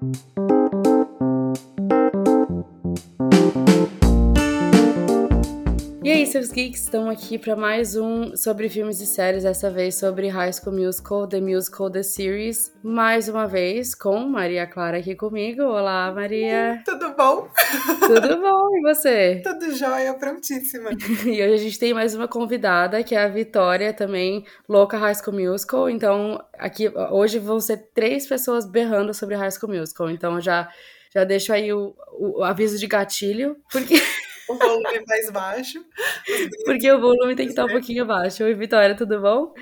E aí, seus geeks, estão aqui para mais um sobre filmes e séries, dessa vez sobre High School Musical, The Musical, The Series, mais uma vez com Maria Clara aqui comigo. Olá, Maria! Tudo bom? Tudo bom, e você? Tudo jóia, prontíssima. e hoje a gente tem mais uma convidada, que é a Vitória, também louca High School Musical, então aqui hoje vão ser três pessoas berrando sobre High School Musical, então já, já deixo aí o, o aviso de gatilho, porque... o volume mais baixo. Porque o volume tem que estar um pouquinho baixo. Oi, Vitória, tudo bom?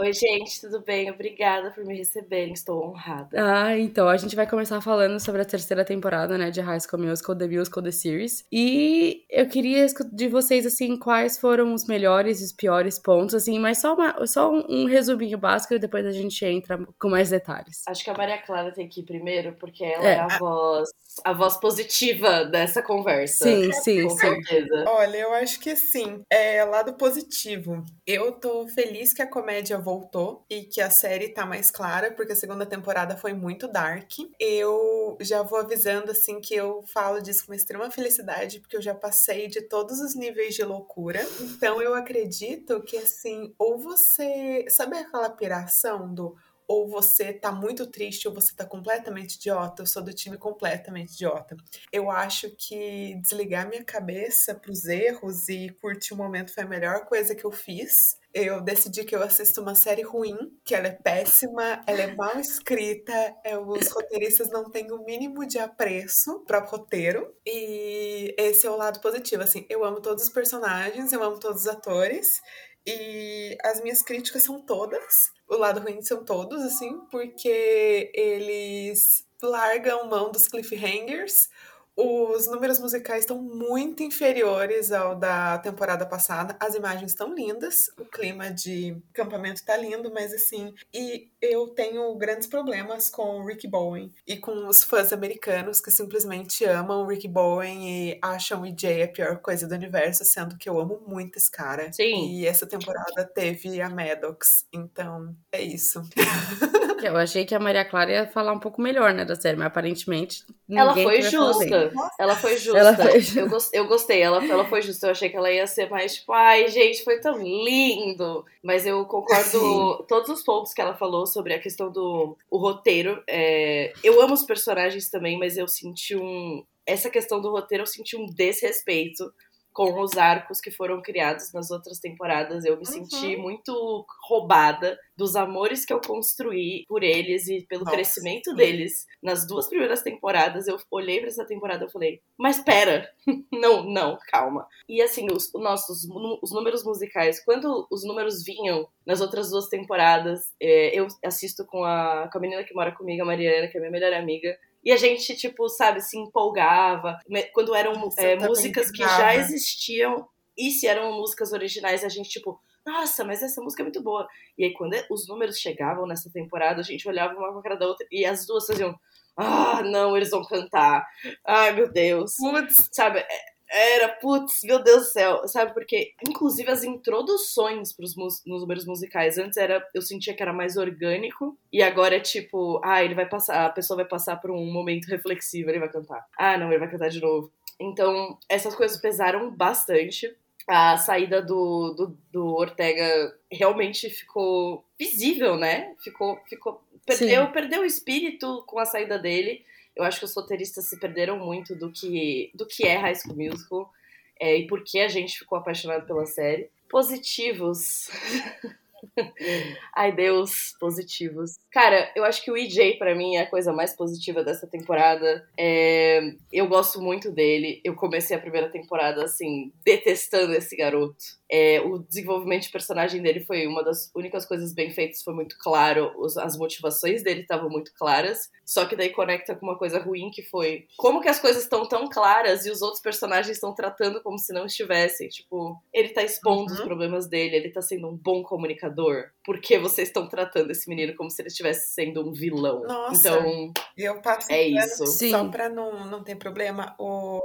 Oi, gente, tudo bem? Obrigada por me receberem, estou honrada. Ah, então, a gente vai começar falando sobre a terceira temporada, né, de High School Musical, The Musical, The Series. E eu queria de vocês, assim, quais foram os melhores e os piores pontos, assim, mas só, uma, só um, resuminho básico e depois a gente entra com mais detalhes. Acho que a Maria Clara tem que ir primeiro, porque ela é, é a voz a voz positiva dessa conversa. Sim, sim, com sim. certeza. Olha, eu acho que sim. É lado positivo. Eu tô feliz que a comédia voltou e que a série tá mais clara, porque a segunda temporada foi muito dark. Eu já vou avisando assim que eu falo disso com extrema felicidade, porque eu já passei de todos os níveis de loucura. Então eu acredito que assim, ou você, sabe aquela piração do ou você tá muito triste ou você tá completamente idiota. Eu sou do time completamente idiota. Eu acho que desligar minha cabeça pros erros e curtir o momento foi a melhor coisa que eu fiz. Eu decidi que eu assisto uma série ruim, que ela é péssima, ela é mal escrita, é, os roteiristas não têm o mínimo de apreço para roteiro. E esse é o lado positivo, assim, eu amo todos os personagens, eu amo todos os atores. E as minhas críticas são todas o lado ruim são todos, assim, porque eles largam mão dos cliffhangers, os números musicais estão muito inferiores ao da temporada passada. As imagens estão lindas, o clima de acampamento está lindo, mas assim, e eu tenho grandes problemas com o Rick Bowen e com os fãs americanos que simplesmente amam o Rick Bowen e acham o EJ a pior coisa do universo, sendo que eu amo muito esse cara. Sim. E essa temporada teve a Maddox, então é isso. Eu achei que a Maria Clara ia falar um pouco melhor, né, da série, mas aparentemente. Ela foi justa. Ela foi justa. Ela foi... Eu, eu gostei, ela, ela foi justa. Eu achei que ela ia ser mais tipo, ai, gente, foi tão lindo. Mas eu concordo Sim. todos os pontos que ela falou sobre a questão do o roteiro. É... Eu amo os personagens também, mas eu senti um. Essa questão do roteiro, eu senti um desrespeito com os arcos que foram criados nas outras temporadas. Eu me uhum. senti muito roubada dos amores que eu construí por eles e pelo Nossa. crescimento deles nas duas primeiras temporadas. Eu olhei para essa temporada e falei, mas pera, não, não, calma. E assim, os nossos os números musicais, quando os números vinham nas outras duas temporadas, é, eu assisto com a, com a menina que mora comigo, a Mariana, que é minha melhor amiga. E a gente, tipo, sabe, se empolgava. Quando eram é, músicas que já existiam, e se eram músicas originais, a gente, tipo, nossa, mas essa música é muito boa. E aí, quando os números chegavam nessa temporada, a gente olhava uma com a cara da outra e as duas faziam. Ah, não, eles vão cantar. Ai, meu Deus. Putz. Sabe, era, putz, meu Deus do céu, sabe? Porque, inclusive, as introduções pros nos números musicais antes era, eu sentia que era mais orgânico, e agora é tipo, ah, ele vai passar, a pessoa vai passar por um momento reflexivo, ele vai cantar. Ah, não, ele vai cantar de novo. Então, essas coisas pesaram bastante. A saída do, do, do Ortega realmente ficou visível, né? Ficou, ficou perdeu, perdeu o espírito com a saída dele. Eu acho que os roteiristas se perderam muito do que, do que é High School Musical é, e por que a gente ficou apaixonado pela série. Positivos. Ai, Deus, positivos. Cara, eu acho que o EJ, para mim, é a coisa mais positiva dessa temporada. É... Eu gosto muito dele. Eu comecei a primeira temporada, assim, detestando esse garoto. É, o desenvolvimento de personagem dele foi uma das únicas coisas bem feitas, foi muito claro, as motivações dele estavam muito claras, só que daí conecta com uma coisa ruim que foi como que as coisas estão tão claras e os outros personagens estão tratando como se não estivessem, tipo, ele tá expondo uhum. os problemas dele, ele tá sendo um bom comunicador, por que vocês estão tratando esse menino como se ele estivesse sendo um vilão? Nossa, então, eu passo é isso. Só pra não, não ter problema, o,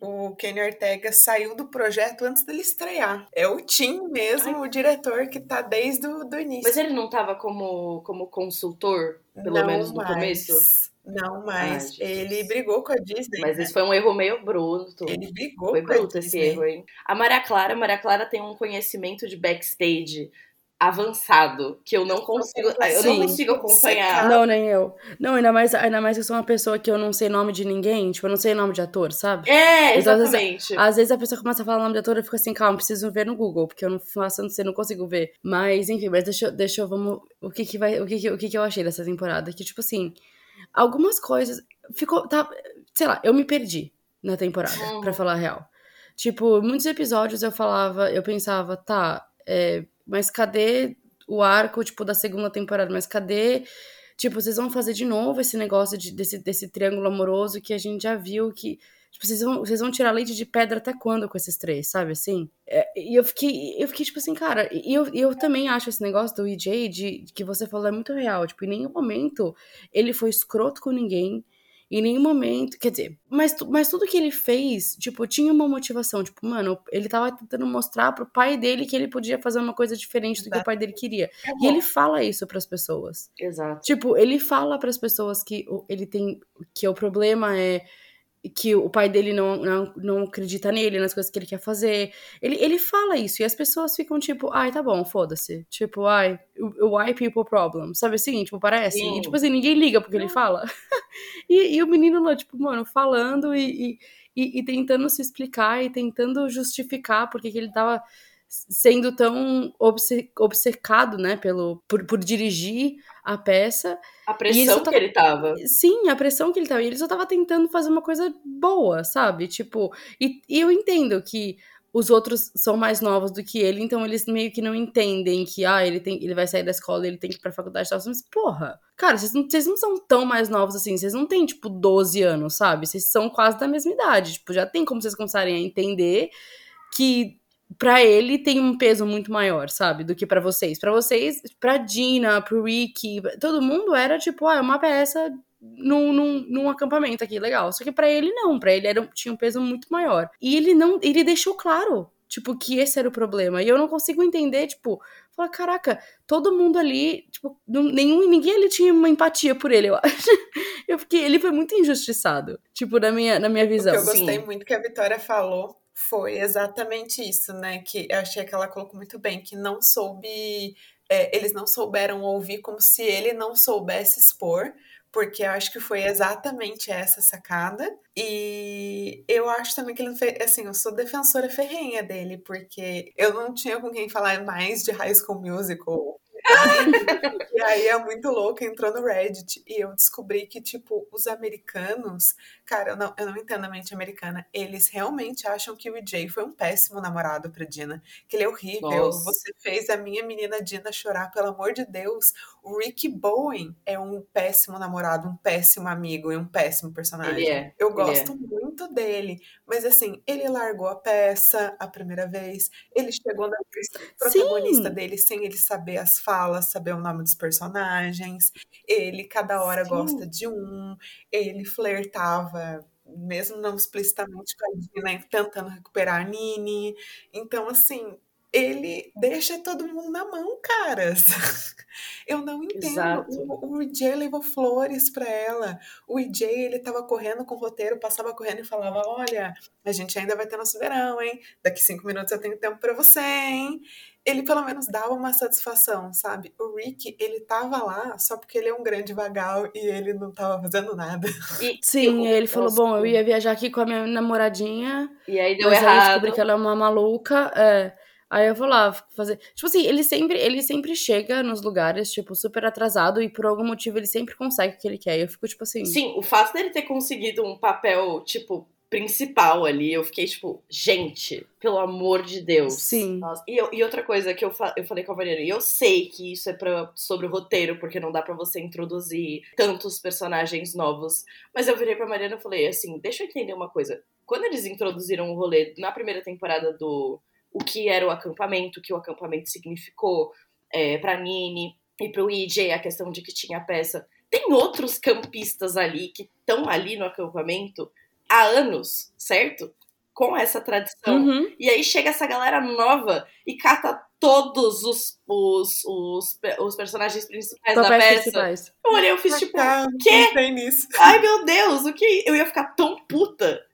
o Kenny Ortega saiu do projeto antes dele estrear. É o Tim mesmo, Ai. o diretor que tá desde o do início. Mas ele não tava como, como consultor, pelo não menos no mais. começo? Não, mas Ai, ele brigou com a Disney. Mas né? isso foi um erro meio bruto. Ele brigou foi com bruto a esse erro, hein? A Maria Clara, a Maria Clara tem um conhecimento de backstage avançado que eu não consigo, eu não consigo acompanhar. Não, nem eu. Não, ainda mais, ainda mais que eu sou uma pessoa que eu não sei nome de ninguém, tipo, eu não sei nome de ator, sabe? É, então, exatamente. Às vezes, às vezes, a pessoa começa a falar o nome de ator, eu fico assim, calma, preciso ver no Google, porque eu não faço, não sei, não consigo ver. Mas, enfim, mas deixa, deixa eu, vamos, o que que vai, o que que, o que que eu achei dessa temporada? Que, tipo assim, algumas coisas, ficou, tá, sei lá, eu me perdi na temporada, hum. pra falar a real. Tipo, muitos episódios eu falava, eu pensava, tá, é, mas cadê o arco, tipo, da segunda temporada? Mas cadê. Tipo, vocês vão fazer de novo esse negócio de, desse, desse triângulo amoroso que a gente já viu que. Tipo, vocês vão, vocês vão tirar leite de pedra até quando com esses três, sabe assim? É, e eu fiquei, eu fiquei, tipo assim, cara, e eu, eu também acho esse negócio do EJ de, de que você falou é muito real. Tipo, em nenhum momento ele foi escroto com ninguém. Em nenhum momento. Quer dizer, mas, mas tudo que ele fez, tipo, tinha uma motivação. Tipo, mano, ele tava tentando mostrar pro pai dele que ele podia fazer uma coisa diferente do que o pai dele queria. É e ele fala isso para as pessoas. Exato. Tipo, ele fala para as pessoas que ele tem. que o problema é que o pai dele não, não, não acredita nele, nas coisas que ele quer fazer. Ele, ele fala isso e as pessoas ficam tipo, ai, tá bom, foda-se. Tipo, ai, why people problem? Sabe assim? Tipo, parece. Sim. E, tipo assim, ninguém liga porque ele fala. e, e, o menino lá, tipo, mano, falando e, e, e, tentando se explicar e tentando justificar porque que ele tava sendo tão obcecado, né, pelo, por, por dirigir a peça. A pressão que tava, ele tava. Sim, a pressão que ele tava. E ele só tava tentando fazer uma coisa boa, sabe? Tipo, e, e eu entendo que os outros são mais novos do que ele, então eles meio que não entendem que, ah, ele, tem, ele vai sair da escola, ele tem que ir pra faculdade e tal. Mas, porra, cara, vocês não, vocês não são tão mais novos assim, vocês não têm, tipo, 12 anos, sabe? Vocês são quase da mesma idade. Tipo, já tem como vocês começarem a entender que para ele tem um peso muito maior, sabe, do que para vocês. Para vocês, para Dina, pro Ricky, todo mundo era tipo, ah, é uma peça num, num, num, acampamento aqui, legal. Só que para ele não, para ele era, tinha um peso muito maior. E ele não, ele deixou claro, tipo, que esse era o problema. E eu não consigo entender, tipo, falar, caraca, todo mundo ali, tipo, nenhum, ninguém ali tinha uma empatia por ele, eu acho. Eu fiquei, ele foi muito injustiçado, tipo, na minha, na minha visão. O que eu gostei Sim. muito que a Vitória falou foi exatamente isso, né? Que eu achei que ela colocou muito bem, que não soube. É, eles não souberam ouvir como se ele não soubesse expor, porque eu acho que foi exatamente essa sacada. E eu acho também que ele fez, assim, eu sou defensora ferrenha dele, porque eu não tinha com quem falar mais de High School Musical e aí é muito louco, entrou no Reddit e eu descobri que, tipo, os americanos, cara, eu não, eu não entendo a mente americana, eles realmente acham que o EJ foi um péssimo namorado pra Dina, que ele é horrível, Nossa. você fez a minha menina Dina chorar, pelo amor de Deus. O Ricky Bowen é um péssimo namorado, um péssimo amigo e um péssimo personagem. É, eu gosto é. muito dele, mas assim, ele largou a peça a primeira vez, ele chegou na protagonista Sim. dele sem ele saber as falas fala, saber o nome dos personagens. Ele, cada hora, Sim. gosta de um. Ele flertava, mesmo não explicitamente com a Dina, tentando recuperar a Nini. Então, assim, ele deixa todo mundo na mão, caras. Eu não entendo. O, o EJ levou flores para ela. O EJ, ele tava correndo com o roteiro, passava correndo e falava: Olha, a gente ainda vai ter nosso verão, hein? Daqui cinco minutos eu tenho tempo para você, hein? Ele pelo menos dava uma satisfação, sabe? O Rick, ele tava lá só porque ele é um grande vagal e ele não tava fazendo nada. E, Sim, eu, ele falou: Bom, eu ia viajar aqui com a minha namoradinha. E aí deu errado. Aí eu descobri que ela é uma maluca. É. Aí eu vou lá fazer. Tipo assim, ele sempre, ele sempre chega nos lugares, tipo, super atrasado e por algum motivo ele sempre consegue o que ele quer. E eu fico, tipo assim. Sim, o fato dele ter conseguido um papel, tipo, principal ali, eu fiquei, tipo, gente, pelo amor de Deus. Sim. Nossa. E, e outra coisa que eu, fa eu falei com a Mariana, e eu sei que isso é pra, sobre o roteiro, porque não dá para você introduzir tantos personagens novos. Mas eu virei pra Mariana e falei assim: deixa eu entender uma coisa. Quando eles introduziram o rolê na primeira temporada do o que era o acampamento, o que o acampamento significou é, para Nini e para o EJ, a questão de que tinha peça. Tem outros campistas ali que estão ali no acampamento há anos, certo? com essa tradição. Uhum. E aí chega essa galera nova e cata todos os, os, os, os personagens principais da peça. Principais. Eu olhei, eu fiz tipo, o quê? Ai, meu Deus, o que? Eu ia ficar tão puta.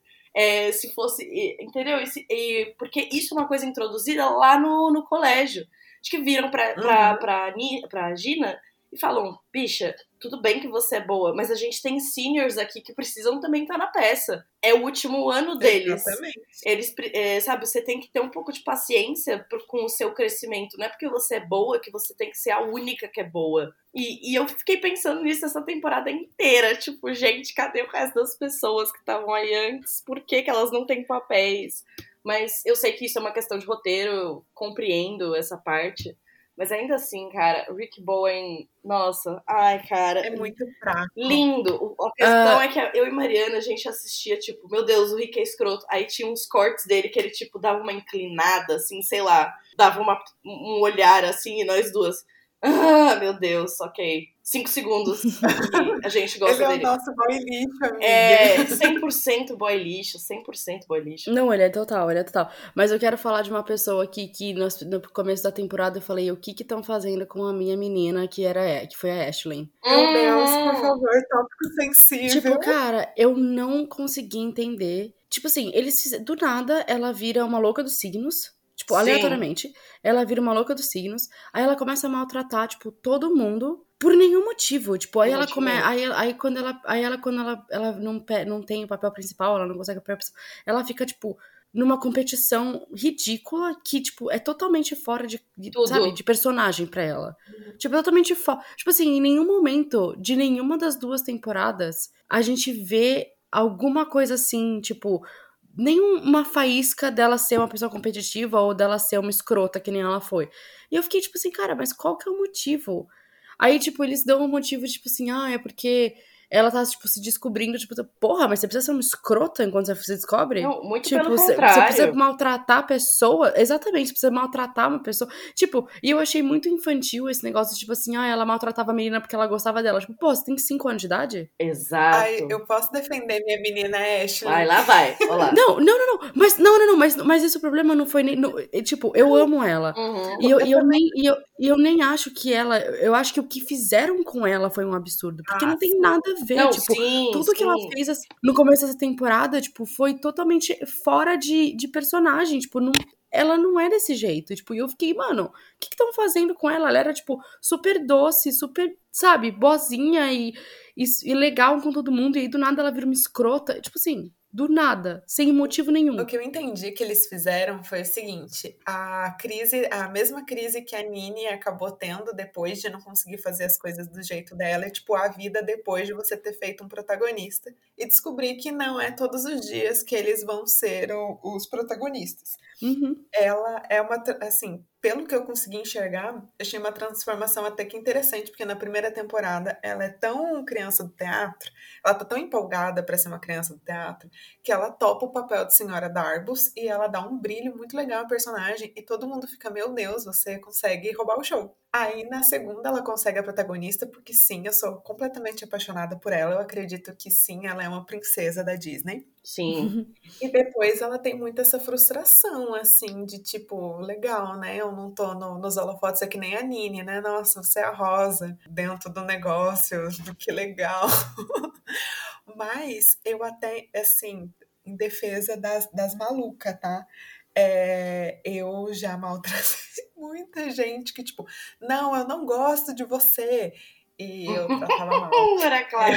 É, se fosse, entendeu? E, e, porque isso é uma coisa introduzida lá no, no colégio. Acho que viram pra, pra, uhum. pra, pra, pra Gina e falam: bicha, tudo bem que você é boa, mas a gente tem seniors aqui que precisam também estar tá na peça. É o último ano deles. Exatamente. Eles, é, sabe, você tem que ter um pouco de paciência com o seu crescimento. Não é porque você é boa que você tem que ser a única que é boa. E, e eu fiquei pensando nisso essa temporada inteira. Tipo, gente, cadê o resto das pessoas que estavam aí antes? Por que, que elas não têm papéis? Mas eu sei que isso é uma questão de roteiro, eu compreendo essa parte. Mas ainda assim, cara, Rick Bowen, nossa, ai, cara. É muito fraco. Lindo. A questão uh... é que eu e Mariana, a gente assistia, tipo, meu Deus, o Rick é escroto. Aí tinha uns cortes dele que ele, tipo, dava uma inclinada, assim, sei lá, dava uma, um olhar assim, e nós duas. Ah, meu Deus, ok. Cinco segundos a gente gosta ele dele. é o nosso boy lixo, amiga. É, 100% boy lixo, 100% boy lixo. Não, ele é total, ele é total. Mas eu quero falar de uma pessoa aqui que no, no começo da temporada eu falei o que que estão fazendo com a minha menina, que era que foi a Ashley. Meu Deus, por hum. favor, tópico sensível. Tipo, cara, eu não consegui entender. Tipo assim, eles do nada ela vira uma louca dos signos. Tipo, Sim. aleatoriamente. Ela vira uma louca dos signos. Aí ela começa a maltratar, tipo, todo mundo por nenhum motivo. Tipo, aí ela começa. Aí, aí quando ela. Aí ela, quando ela, ela não, não tem o papel principal, ela não consegue o papel principal, ela fica, tipo, numa competição ridícula que, tipo, é totalmente fora de, sabe, de personagem para ela. Uhum. Tipo, totalmente fora. Tipo assim, em nenhum momento de nenhuma das duas temporadas a gente vê alguma coisa assim, tipo, nenhuma faísca dela ser uma pessoa competitiva ou dela ser uma escrota que nem ela foi. E eu fiquei tipo assim, cara, mas qual que é o motivo? Aí, tipo, eles dão um motivo, tipo assim, ah, é porque ela tá, tipo, se descobrindo, tipo, porra, mas você precisa ser uma escrota enquanto você se descobre? Não, muito tipo, pelo você, contrário. Você precisa maltratar a pessoa. Exatamente, você precisa maltratar uma pessoa. Tipo, e eu achei muito infantil esse negócio, tipo assim, ah, ela maltratava a menina porque ela gostava dela. Tipo, pô, você tem 5 anos de idade? Exato. Ai, eu posso defender minha menina Ashley. Vai, lá vai. Olá. Não, não, não, não. Mas, não, não, não, mas, mas esse problema não foi nem. No, tipo, eu amo ela. Uhum. E, eu, e eu, nem, e eu, e eu nem acho que ela. Eu acho que o que fizeram com ela foi um absurdo. Porque ah, não tem nada a ver. Não, tipo, sim tudo sim. que ela fez assim, no começo dessa temporada, tipo, foi totalmente fora de, de personagem. Tipo, não, ela não é desse jeito. Tipo, e eu fiquei, mano, o que estão fazendo com ela? Ela era, tipo, super doce, super, sabe, boazinha e, e, e, legal com todo mundo. E aí, do nada, ela vira uma escrota. Tipo assim, do nada, sem motivo nenhum. O que eu entendi que eles fizeram foi o seguinte: a crise, a mesma crise que a Nini acabou tendo depois de não conseguir fazer as coisas do jeito dela, é tipo a vida depois de você ter feito um protagonista e descobrir que não é todos os dias que eles vão ser o, os protagonistas. Uhum. Ela é uma, assim, pelo que eu consegui enxergar, achei uma transformação até que interessante, porque na primeira temporada ela é tão criança do teatro, ela tá tão empolgada para ser uma criança do teatro, que ela topa o papel de senhora Darbus e ela dá um brilho muito legal ao personagem e todo mundo fica, meu Deus, você consegue roubar o show. Aí na segunda ela consegue a protagonista, porque sim, eu sou completamente apaixonada por ela. Eu acredito que sim, ela é uma princesa da Disney. Sim. E depois ela tem muito essa frustração, assim, de tipo, legal, né? Eu não tô no, nos holofotes, é que nem a Nini, né? Nossa, você é a Rosa dentro do negócio, que legal. Mas eu até, assim, em defesa das, das malucas, tá? É, eu já maltratei muita gente que, tipo, não, eu não gosto de você. E eu tratava mal. Era claro.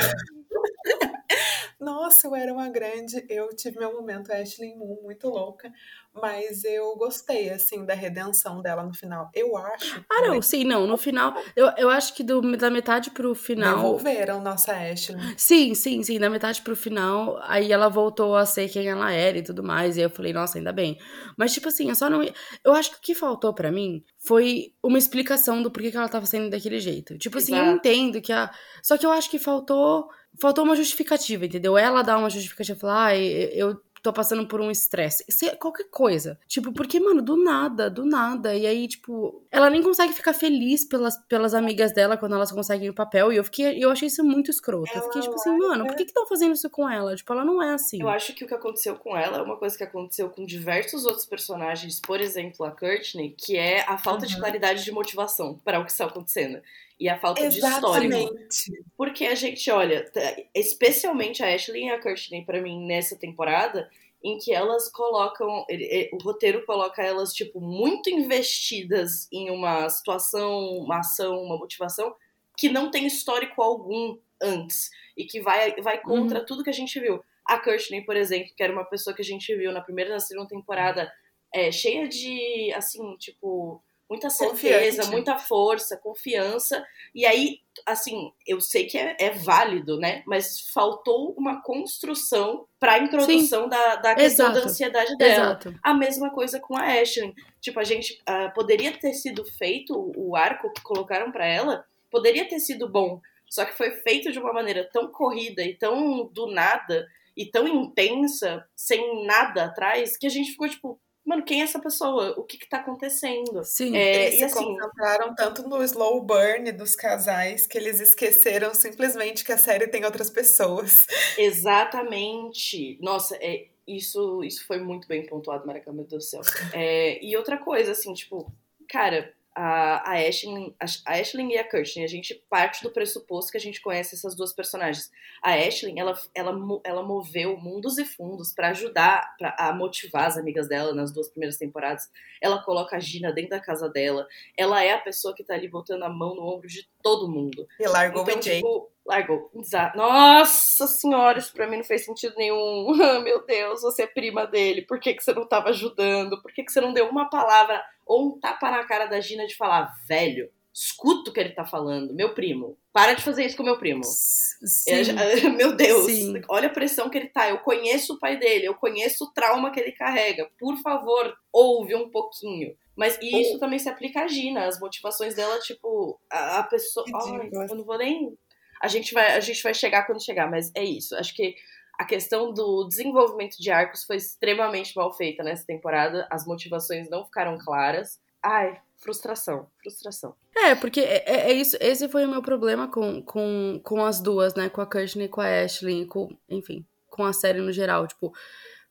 Nossa, eu era uma grande. Eu tive meu momento Ashley Moon muito louca, mas eu gostei, assim, da redenção dela no final. Eu acho. Ah, não, sim, não. No final, eu, eu acho que do, da metade pro final. Devolveram nossa Ashley. Sim, sim, sim. Da metade pro final, aí ela voltou a ser quem ela era e tudo mais. E eu falei, nossa, ainda bem. Mas, tipo assim, eu só não. Eu acho que o que faltou para mim foi uma explicação do porquê que ela tava sendo daquele jeito. Tipo assim, Exato. eu entendo que a. Só que eu acho que faltou faltou uma justificativa, entendeu? Ela dá uma justificativa, falar, ah, eu tô passando por um estresse. Qualquer coisa. Tipo, porque, mano, do nada, do nada. E aí, tipo, ela nem consegue ficar feliz pelas, pelas amigas dela quando elas conseguem o papel. E eu fiquei, eu achei isso muito escroto. Eu fiquei, tipo assim, mano, por que estão fazendo isso com ela? Tipo, ela não é assim. Eu acho que o que aconteceu com ela é uma coisa que aconteceu com diversos outros personagens, por exemplo, a Courtney, que é a falta uhum. de claridade de motivação para o que está acontecendo e a falta Exatamente. de histórico. Porque a gente olha, especialmente a Ashley e a Kirsten, para mim, nessa temporada, em que elas colocam. O roteiro coloca elas, tipo, muito investidas em uma situação, uma ação, uma motivação que não tem histórico algum antes e que vai, vai contra uhum. tudo que a gente viu. A Kirsten, por exemplo, que era uma pessoa que a gente viu na primeira e na segunda temporada, é, cheia de, assim, tipo, muita certeza, Confiante. muita força, confiança. E aí, assim, eu sei que é, é válido, né? Mas faltou uma construção para a introdução da, da questão Exato. da ansiedade dela. Exato. A mesma coisa com a Ashley. Tipo, a gente uh, poderia ter sido feito o arco que colocaram para ela, poderia ter sido bom. Só que foi feito de uma maneira tão corrida e tão do nada e tão intensa, sem nada atrás, que a gente ficou tipo, mano, quem é essa pessoa? O que que tá acontecendo? Sim, é, eles e se assim, concentraram tanto no slow burn dos casais que eles esqueceram simplesmente que a série tem outras pessoas. Exatamente. Nossa, é, isso, isso foi muito bem pontuado, Maracá, meu Deus do céu. É, e outra coisa, assim, tipo, cara, a, a, Ashley, a Ashley e a Kirsten, a gente parte do pressuposto que a gente conhece essas duas personagens. A Ashley, ela, ela, ela moveu mundos e fundos para ajudar pra, a motivar as amigas dela nas duas primeiras temporadas. Ela coloca a Gina dentro da casa dela. Ela é a pessoa que tá ali botando a mão no ombro de todo mundo. E largou então, o tipo, Largou. Exato. Nossa senhora, isso pra mim não fez sentido nenhum. Meu Deus, você é prima dele. Por que, que você não tava ajudando? Por que, que você não deu uma palavra ou um tapa na cara da Gina de falar, velho, escuta o que ele tá falando, meu primo. Para de fazer isso com meu primo. Sim. meu Deus, Sim. olha a pressão que ele tá. Eu conheço o pai dele, eu conheço o trauma que ele carrega. Por favor, ouve um pouquinho. Mas e isso também se aplica a Gina, as motivações dela, tipo, a, a pessoa. Ai, eu não vou nem a gente vai, a gente vai chegar quando chegar, mas é isso. Acho que a questão do desenvolvimento de arcos foi extremamente mal feita nessa temporada. As motivações não ficaram claras. Ai, frustração, frustração. É, porque é, é, é isso. Esse foi o meu problema com, com, com as duas, né? Com a Kirsten e com a Ashley, com, enfim, com a série no geral. Tipo,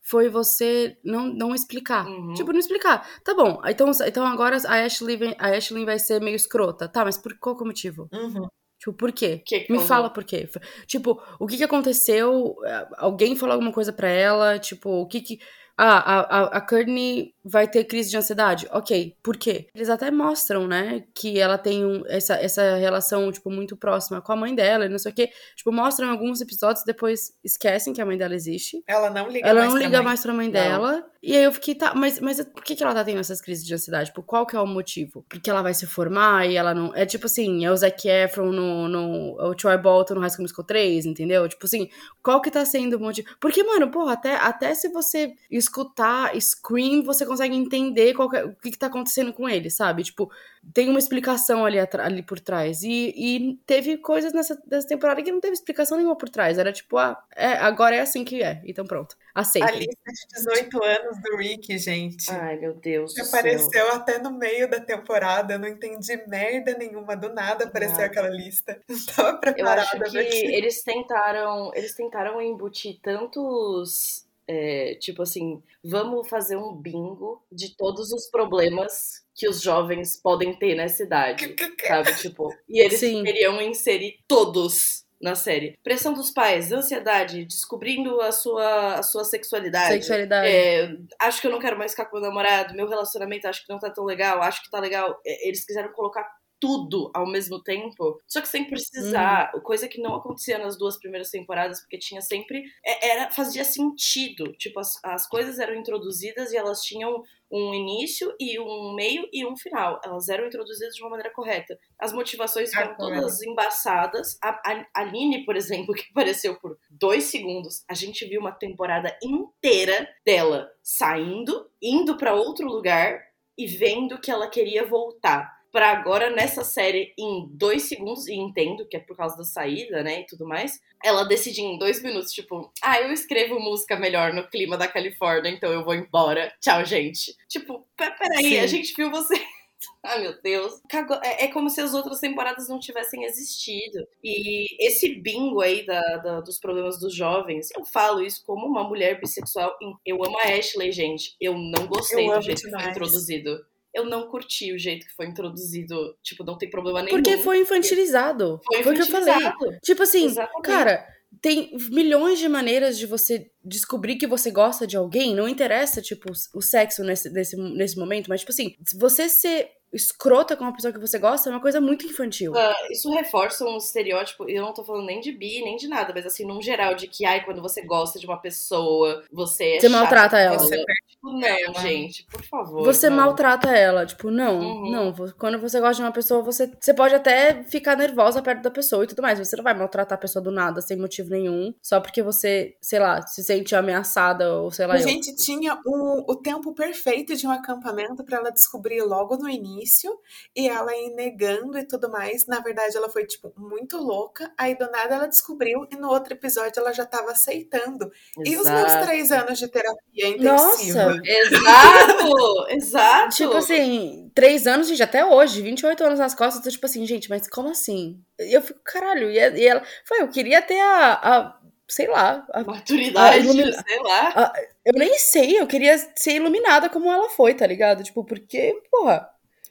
foi você não, não explicar. Uhum. Tipo, não explicar. Tá bom, então, então agora a Ashley, vem, a Ashley vai ser meio escrota. Tá, mas por qual motivo? Uhum. Tipo, por quê? Que que Me fala por quê. Tipo, o que que aconteceu? Alguém falou alguma coisa para ela? Tipo, o que que ah, a, a, a Courtney vai ter crise de ansiedade. Ok, por quê? Eles até mostram, né, que ela tem um, essa, essa relação, tipo, muito próxima com a mãe dela e não sei o quê. Tipo, mostram alguns episódios, depois esquecem que a mãe dela existe. Ela não liga ela mais não liga mãe. mais pra mãe não. dela. E aí eu fiquei, tá, mas, mas por que, que ela tá tendo essas crises de ansiedade? Tipo, qual que é o motivo? Porque ela vai se formar e ela não... É tipo assim, é o Zac Efron no... no o Troy Bolton no High School Musical 3, entendeu? Tipo assim, qual que tá sendo o motivo? Porque, mano, porra, até, até se você escutar Scream, você consegue entender qual que, é, o que, que tá acontecendo com ele, sabe? Tipo, tem uma explicação ali, ali por trás. E, e teve coisas nessa, nessa temporada que não teve explicação nenhuma por trás. Era tipo, ah, é, agora é assim que é. Então pronto. Aceita. A lista de 18 anos do Rick, gente. Ai, meu Deus. Que apareceu céu. até no meio da temporada. Eu não entendi merda nenhuma. Do nada apareceu ah. aquela lista. Não tava preparada. Eu acho que eles tentaram, eles tentaram embutir tantos é, tipo assim, vamos fazer um bingo de todos os problemas que os jovens podem ter nessa idade, sabe? Tipo, e eles Sim. queriam inserir todos na série. Pressão dos pais, ansiedade, descobrindo a sua, a sua sexualidade. Sexualidade. É, acho que eu não quero mais ficar com meu namorado, meu relacionamento acho que não tá tão legal, acho que tá legal. É, eles quiseram colocar tudo ao mesmo tempo, só que sem precisar, uhum. coisa que não acontecia nas duas primeiras temporadas, porque tinha sempre é, era fazia sentido, tipo as, as coisas eram introduzidas e elas tinham um início e um meio e um final. Elas eram introduzidas de uma maneira correta. As motivações foram ah, todas embaçadas. A, a, a Aline, por exemplo, que apareceu por dois segundos, a gente viu uma temporada inteira dela saindo, indo para outro lugar e vendo que ela queria voltar Pra agora, nessa série, em dois segundos, e entendo que é por causa da saída, né, e tudo mais, ela decidir em dois minutos, tipo, ah, eu escrevo música melhor no clima da Califórnia, então eu vou embora. Tchau, gente. Tipo, peraí, Sim. a gente viu você Ai, meu Deus. É, é, como se as outras temporadas não tivessem existido. E esse bingo aí da, da, dos problemas dos jovens, eu falo isso como uma mulher bissexual. Eu amo a Ashley, gente. Eu não gostei eu do jeito demais. que foi introduzido. Eu não curti o jeito que foi introduzido. Tipo, não tem problema nenhum. Porque foi infantilizado. Foi, foi o que eu falei. Tipo assim, Exatamente. cara tem milhões de maneiras de você descobrir que você gosta de alguém. Não interessa, tipo, o sexo nesse, nesse, nesse momento, mas, tipo assim, você ser escrota com uma pessoa que você gosta é uma coisa muito infantil. Uh, isso reforça um estereótipo, e eu não tô falando nem de bi, nem de nada, mas assim, num geral, de que, ai, quando você gosta de uma pessoa, você é Você maltrata ela. Você tipo, não, gente, por favor. Você não. maltrata ela, tipo, não, uhum. não. Quando você gosta de uma pessoa, você, você pode até ficar nervosa perto da pessoa e tudo mais, você não vai maltratar a pessoa do nada, sem motivo nenhum, só porque você, sei lá, se sente ameaçada ou sei lá. A eu. gente tinha o, o tempo perfeito de um acampamento para ela descobrir logo no início início e ela ir negando e tudo mais. Na verdade, ela foi, tipo, muito louca. Aí do nada ela descobriu e no outro episódio ela já tava aceitando. Exato. E os meus três anos de terapia intensiva? Nossa! Exato! Exato! Tipo assim, três anos, gente, até hoje, 28 anos nas costas, tô tipo assim, gente, mas como assim? E eu fico, caralho, e ela. Foi, eu queria ter a, a sei lá. A, Maturidade, a ilumina... sei lá. A, eu nem sei, eu queria ser iluminada como ela foi, tá ligado? Tipo, porque, porra,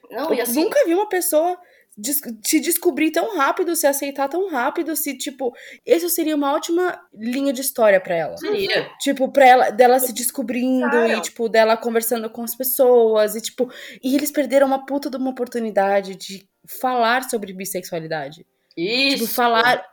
não, eu assim... nunca vi uma pessoa se descobrir tão rápido, se aceitar tão rápido, se, tipo, isso seria uma ótima linha de história para ela. Seria. Tipo, pra ela, dela se descobrindo claro. e, tipo, dela conversando com as pessoas e, tipo, e eles perderam uma puta de uma oportunidade de falar sobre bissexualidade. Isso. Tipo, falar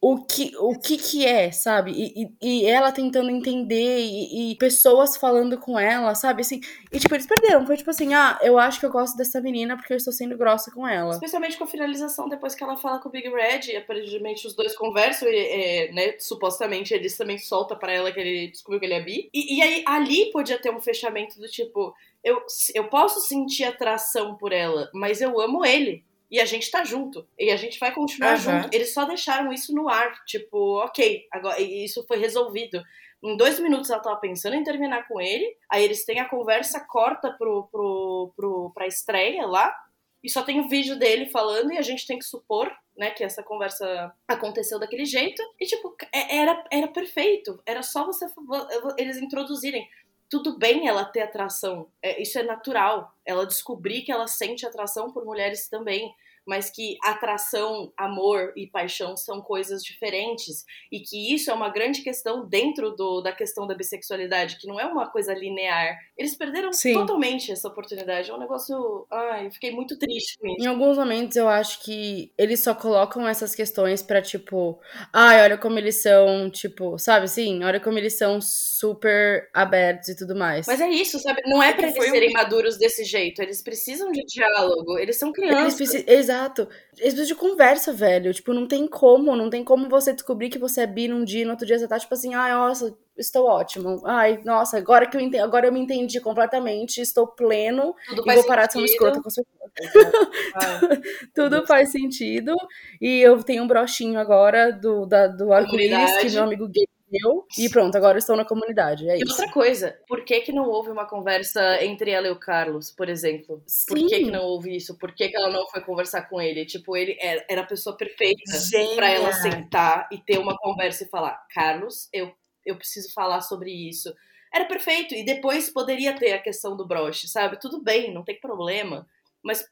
o que, o que que é, sabe? E, e, e ela tentando entender e, e, pessoas falando com ela, sabe? Assim, e tipo, eles perderam. Foi tipo assim, ah, eu acho que eu gosto dessa menina porque eu estou sendo grossa com ela. Especialmente com a finalização, depois que ela fala com o Big Red, aparentemente os dois conversam e, é, né, supostamente eles também solta para ela que ele descobriu que ele é bi. E, e aí, ali podia ter um fechamento do tipo, eu, eu posso sentir atração por ela, mas eu amo ele e a gente tá junto. E a gente vai continuar uhum. junto. Eles só deixaram isso no ar. Tipo, ok, agora isso foi resolvido. Em dois minutos ela tava pensando em terminar com ele. Aí eles têm a conversa, corta pro, pro, pro, pra estreia lá. E só tem o vídeo dele falando, e a gente tem que supor, né, que essa conversa aconteceu daquele jeito. E, tipo, é, era, era perfeito. Era só você. Eles introduzirem tudo bem ela ter atração, é, isso é natural. Ela descobrir que ela sente atração por mulheres também mas que atração, amor e paixão são coisas diferentes e que isso é uma grande questão dentro do, da questão da bissexualidade, que não é uma coisa linear. Eles perderam Sim. totalmente essa oportunidade. É um negócio. Ai, eu fiquei muito triste com isso. Em alguns momentos eu acho que eles só colocam essas questões para tipo, ai, olha como eles são, tipo, sabe assim? Olha como eles são super abertos e tudo mais. Mas é isso, sabe? Não é, pra eles serem maduros desse jeito. Eles precisam de diálogo. Eles são crianças. Eles Exato. Exato. Vezes de conversa, velho. Tipo, não tem como, não tem como você descobrir que você é bi num dia e no outro dia você tá tipo assim, ai, nossa, estou ótimo. Ai, nossa, agora que eu entendi, agora eu me entendi completamente, estou pleno Tudo e vou parar de ser uma escrota com certeza. Tudo faz sentido. E eu tenho um brochinho agora do, da, do arco-íris que meu amigo gay eu e pronto, agora estou na comunidade. É e isso. outra coisa, por que, que não houve uma conversa entre ela e o Carlos, por exemplo? Sim. Por que, que não houve isso? Por que, que ela não foi conversar com ele? Tipo, ele era, era a pessoa perfeita para ela sentar e ter uma conversa e falar: Carlos, eu, eu preciso falar sobre isso. Era perfeito. E depois poderia ter a questão do broche, sabe? Tudo bem, não tem problema. Mas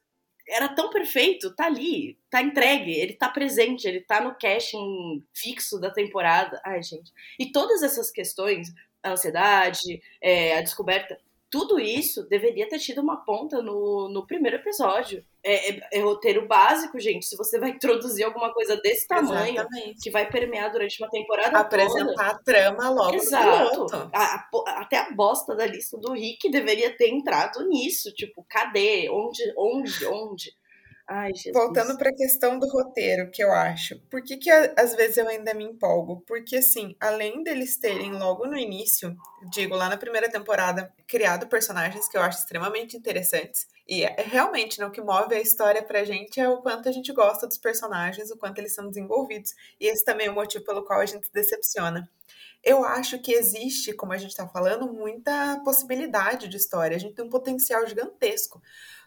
era tão perfeito, tá ali, tá entregue, ele tá presente, ele tá no casting fixo da temporada. Ai, gente. E todas essas questões, a ansiedade, é, a descoberta, tudo isso deveria ter tido uma ponta no, no primeiro episódio. É, é, é, roteiro básico, gente. Se você vai introduzir alguma coisa desse tamanho, Exatamente. que vai permear durante uma temporada Apresentar toda. a trama logo Exato. A, a, até a bosta da lista do Rick deveria ter entrado nisso. Tipo, cadê? Onde? Onde? Onde? Ai, Jesus. Voltando para a questão do roteiro, que eu acho. Por que, que às vezes eu ainda me empolgo? Porque, assim, além deles terem logo no início, digo, lá na primeira temporada, criado personagens que eu acho extremamente interessantes. E é, realmente, né, o que move a história pra gente é o quanto a gente gosta dos personagens, o quanto eles são desenvolvidos. E esse também é o motivo pelo qual a gente se decepciona eu acho que existe, como a gente está falando, muita possibilidade de história. A gente tem um potencial gigantesco.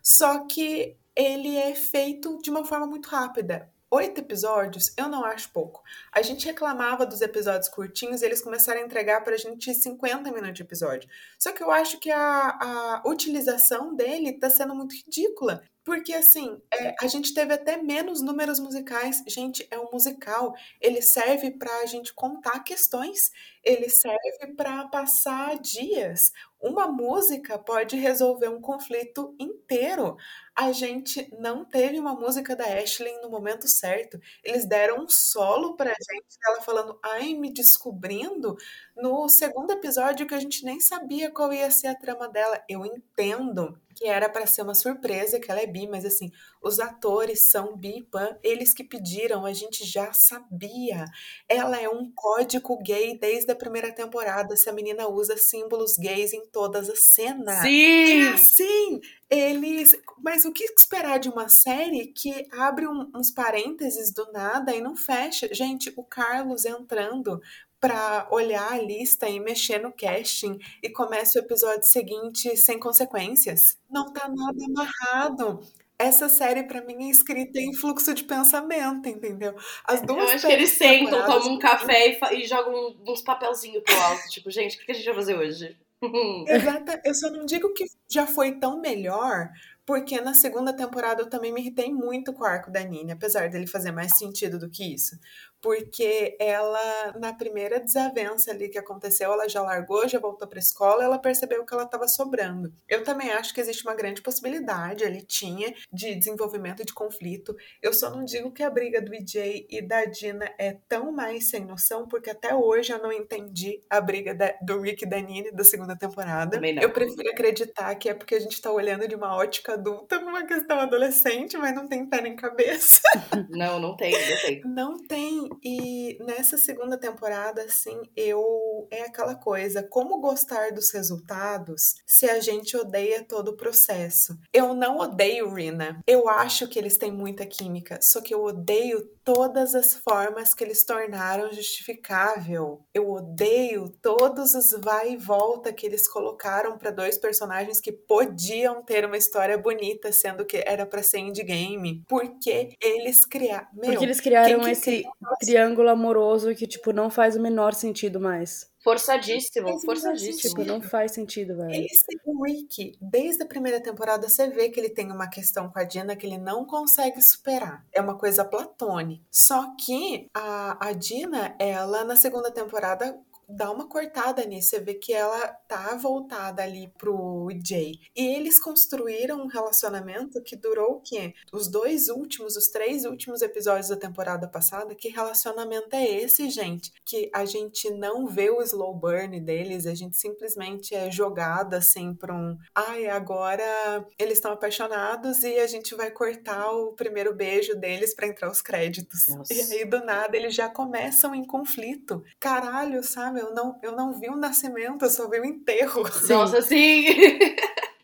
Só que ele é feito de uma forma muito rápida. Oito episódios, eu não acho pouco. A gente reclamava dos episódios curtinhos eles começaram a entregar pra gente 50 minutos de episódio. Só que eu acho que a, a utilização dele tá sendo muito ridícula. Porque, assim, é, a gente teve até menos números musicais. Gente, é um musical. Ele serve para a gente contar questões. Ele serve para passar dias. Uma música pode resolver um conflito inteiro. A gente não teve uma música da Ashley no momento certo. Eles deram um solo pra gente, ela falando, ai, me descobrindo, no segundo episódio que a gente nem sabia qual ia ser a trama dela. Eu entendo que era para ser uma surpresa que ela é bi, mas assim, os atores são bi, pan, eles que pediram, a gente já sabia. Ela é um código gay desde a primeira temporada. Essa menina usa símbolos gays em todas as cenas. Sim! É assim, eles. Mas o que esperar de uma série que abre um, uns parênteses do nada e não fecha? Gente, o Carlos entrando para olhar a lista e mexer no casting e começa o episódio seguinte sem consequências. Não tá nada amarrado. Essa série, para mim, é escrita em fluxo de pensamento, entendeu? As duas Eu acho que eles sentam, tomam um café e, e jogam uns papelzinhos pro alto. tipo, gente, o que a gente vai fazer hoje? Exata. Eu só não digo que já foi tão melhor, porque na segunda temporada eu também me irritei muito com o arco da Nini, apesar dele fazer mais sentido do que isso porque ela, na primeira desavença ali que aconteceu, ela já largou, já voltou para a escola, ela percebeu que ela estava sobrando. Eu também acho que existe uma grande possibilidade, ali tinha, de desenvolvimento de conflito. Eu só não digo que a briga do EJ e da Dina é tão mais sem noção, porque até hoje eu não entendi a briga da, do Rick e da Nini da segunda temporada. Eu prefiro acreditar que é porque a gente está olhando de uma ótica adulta para uma questão adolescente, mas não tem pé nem cabeça. Não, não tem, não tem. Não tem e nessa segunda temporada, assim, eu. É aquela coisa, como gostar dos resultados se a gente odeia todo o processo? Eu não odeio Rina. Eu acho que eles têm muita química, só que eu odeio todas as formas que eles tornaram justificável. Eu odeio todos os vai e volta que eles colocaram para dois personagens que podiam ter uma história bonita, sendo que era para ser indie game. Porque eles criaram. Porque eles criaram esse triângulo amoroso que, tipo, não faz o menor sentido mais. Forçadíssimo, forçadíssimo. Tipo, não faz sentido, velho. Esse Rick, desde a primeira temporada, você vê que ele tem uma questão com a Dina que ele não consegue superar. É uma coisa platônica. Só que a, a Dina, ela, na segunda temporada, dá uma cortada nisso. Você vê que ela tá voltada ali pro Jay. E eles construíram um relacionamento que durou o quê? Os dois últimos, os três últimos episódios da temporada passada. Que relacionamento é esse, gente? Que a gente não vê o slow burn deles, a gente simplesmente é jogada assim pra um. Ai, agora eles estão apaixonados e a gente vai cortar o primeiro beijo deles para entrar os créditos. Nossa. E aí, do nada, eles já começam em conflito. Caralho, sabe? Eu não, eu não vi o nascimento, eu só vi o enterro. Nossa, sim!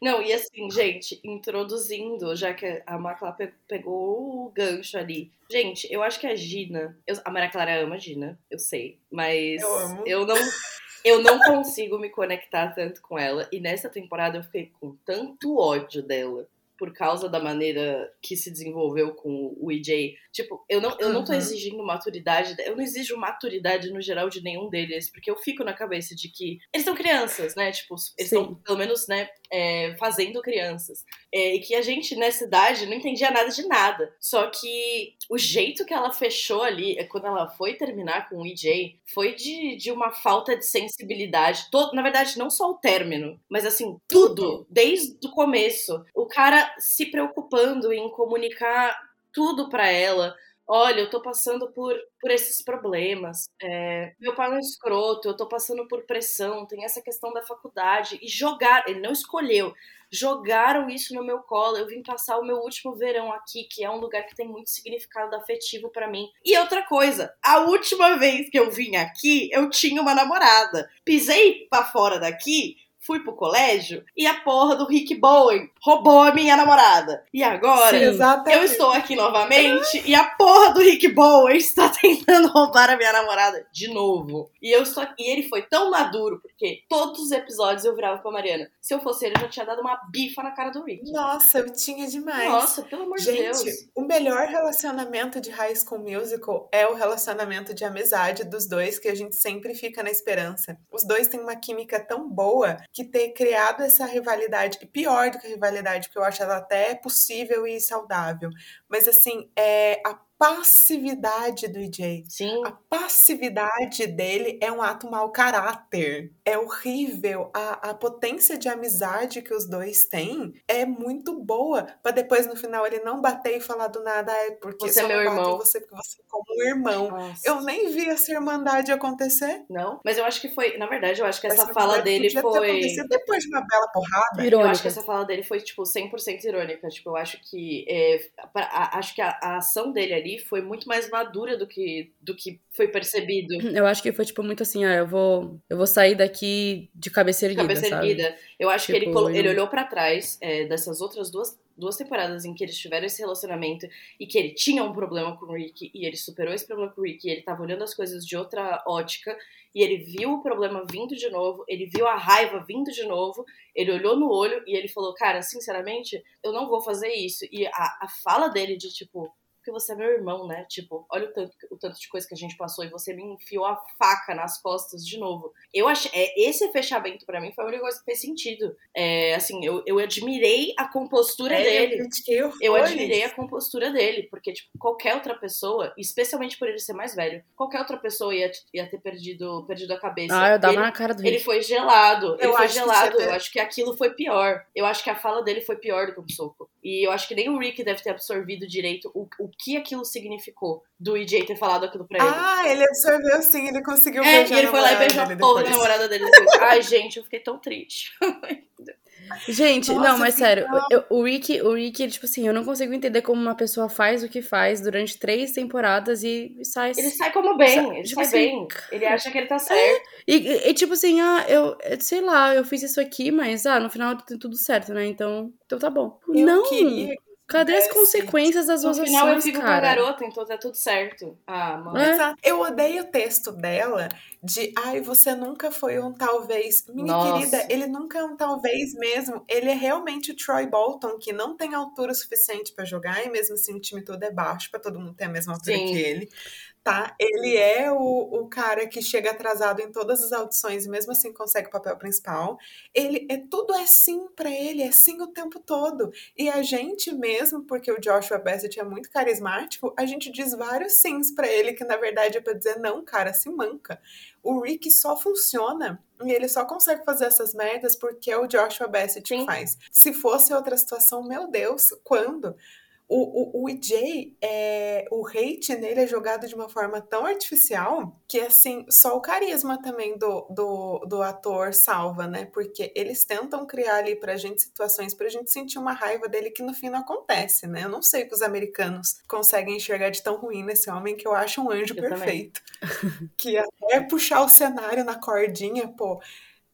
Não, e assim, gente, introduzindo, já que a Macla pegou o gancho ali. Gente, eu acho que a Gina. Eu, a Maria Clara ama a Gina, eu sei. Mas eu, eu não. Eu não consigo me conectar tanto com ela. E nessa temporada eu fiquei com tanto ódio dela por causa da maneira que se desenvolveu com o EJ. Tipo, eu não, eu não tô uhum. exigindo maturidade, eu não exijo maturidade no geral de nenhum deles, porque eu fico na cabeça de que eles são crianças, né? Tipo, eles estão, pelo menos, né, é, fazendo crianças. É, e que a gente, nessa idade, não entendia nada de nada. Só que o jeito que ela fechou ali, é quando ela foi terminar com o EJ, foi de, de uma falta de sensibilidade. Todo, na verdade, não só o término, mas assim, tudo, desde o começo. O cara se preocupando em comunicar tudo para ela, olha, eu tô passando por, por esses problemas, é, meu pai é um escroto, eu tô passando por pressão, tem essa questão da faculdade, e jogar, ele não escolheu, jogaram isso no meu colo. Eu vim passar o meu último verão aqui, que é um lugar que tem muito significado afetivo para mim. E outra coisa, a última vez que eu vim aqui, eu tinha uma namorada. Pisei para fora daqui, fui pro colégio e a porra do Rick Bowen roubou a minha namorada. E agora Sim, eu estou aqui novamente e a porra do Rick Bowen está tentando roubar a minha namorada de novo. E eu estou e ele foi tão maduro porque todos os episódios eu virava pra Mariana. Se eu fosse ele, eu já tinha dado uma bifa na cara do Rick. Nossa, eu tinha demais. Nossa, pelo amor de Deus. Gente, o melhor relacionamento de High School Musical é o relacionamento de amizade dos dois que a gente sempre fica na esperança. Os dois têm uma química tão boa que ter criado essa rivalidade, e pior do que a rivalidade, porque eu acho ela até possível e saudável, mas assim, é a passividade do EJ. Sim. A passividade dele é um ato mau caráter. É horrível. A, a potência de amizade que os dois têm é muito boa. Pra depois, no final, ele não bater e falar do nada, é porque você é meu irmão. Você, você como um irmão. Nossa. Eu nem vi essa irmandade acontecer. Não, mas eu acho que foi, na verdade, eu acho que essa, essa fala dele foi. depois de uma bela porrada. Irônica. Eu acho que essa fala dele foi, tipo, 100% irônica. Tipo, eu acho que. É, pra, a, acho que a, a ação dele ali foi muito mais madura do que, do que foi percebido. Eu acho que foi, tipo, muito assim, ah, eu vou, eu vou sair daqui de cabeça erguida, Cabeça sabe? erguida. Eu acho tipo, que ele, tipo, ele olhou para trás é, dessas outras duas duas temporadas em que eles tiveram esse relacionamento e que ele tinha um problema com o Rick e ele superou esse problema com o Rick e ele tava olhando as coisas de outra ótica e ele viu o problema vindo de novo, ele viu a raiva vindo de novo, ele olhou no olho e ele falou, cara, sinceramente, eu não vou fazer isso. E a, a fala dele de tipo, porque você é meu irmão, né? Tipo, olha o tanto, o tanto de coisa que a gente passou e você me enfiou a faca nas costas de novo. Eu achei, é, esse fechamento para mim foi a única coisa que fez sentido. É, assim, eu, eu admirei a compostura é, dele. Eu, eu admirei a compostura dele, porque, tipo, qualquer outra pessoa, especialmente por ele ser mais velho, qualquer outra pessoa ia, ia ter perdido, perdido a cabeça. Ah, eu dava ele, na cara do Ele foi gelado. Eu ele foi gelado. Eu acho que aquilo foi pior. Eu acho que a fala dele foi pior do que um soco. E eu acho que nem o Rick deve ter absorvido direito o, o que aquilo significou do EJ ter falado aquilo pra ele. Ah, ele absorveu sim, ele conseguiu é, beijar. E ele foi lá e beijou a porra da namorada dele depois. Ai, gente, eu fiquei tão triste. Gente, Nossa, não, mas sério, eu, o Rick, o Rick, ele, tipo assim, eu não consigo entender como uma pessoa faz o que faz durante três temporadas e, sai. Ele sai como bem, sai, ele tipo sai assim, bem. Ele acha que ele tá certo. É, e, e, tipo assim, ah, eu, sei lá, eu fiz isso aqui, mas ah, no final tem tudo certo, né? Então, então tá bom. Eu não! Queria Cadê as consequências das suas ações? No final eu fico cara? com a garota, então tá tudo certo. Ah, mano. É. Eu odeio o texto dela de ai, você nunca foi um talvez. Minha Nossa. querida, ele nunca é um talvez mesmo. Ele é realmente o Troy Bolton, que não tem altura suficiente para jogar, e mesmo assim o time todo é baixo, para todo mundo ter a mesma altura Sim. que ele tá? Ele é o, o cara que chega atrasado em todas as audições e mesmo assim consegue o papel principal. Ele é tudo é sim para ele, é sim o tempo todo. E a gente mesmo, porque o Joshua Bassett é muito carismático, a gente diz vários sims para ele que na verdade é para dizer não, cara, se manca. O Rick só funciona e ele só consegue fazer essas merdas porque é o Joshua Bassett que faz. Se fosse outra situação, meu Deus, quando? O, o, o EJ, é, o hate nele é jogado de uma forma tão artificial que, assim, só o carisma também do, do, do ator salva, né? Porque eles tentam criar ali pra gente situações pra gente sentir uma raiva dele que no fim não acontece, né? Eu não sei que os americanos conseguem enxergar de tão ruim nesse homem que eu acho um anjo eu perfeito. que até puxar o cenário na cordinha, pô,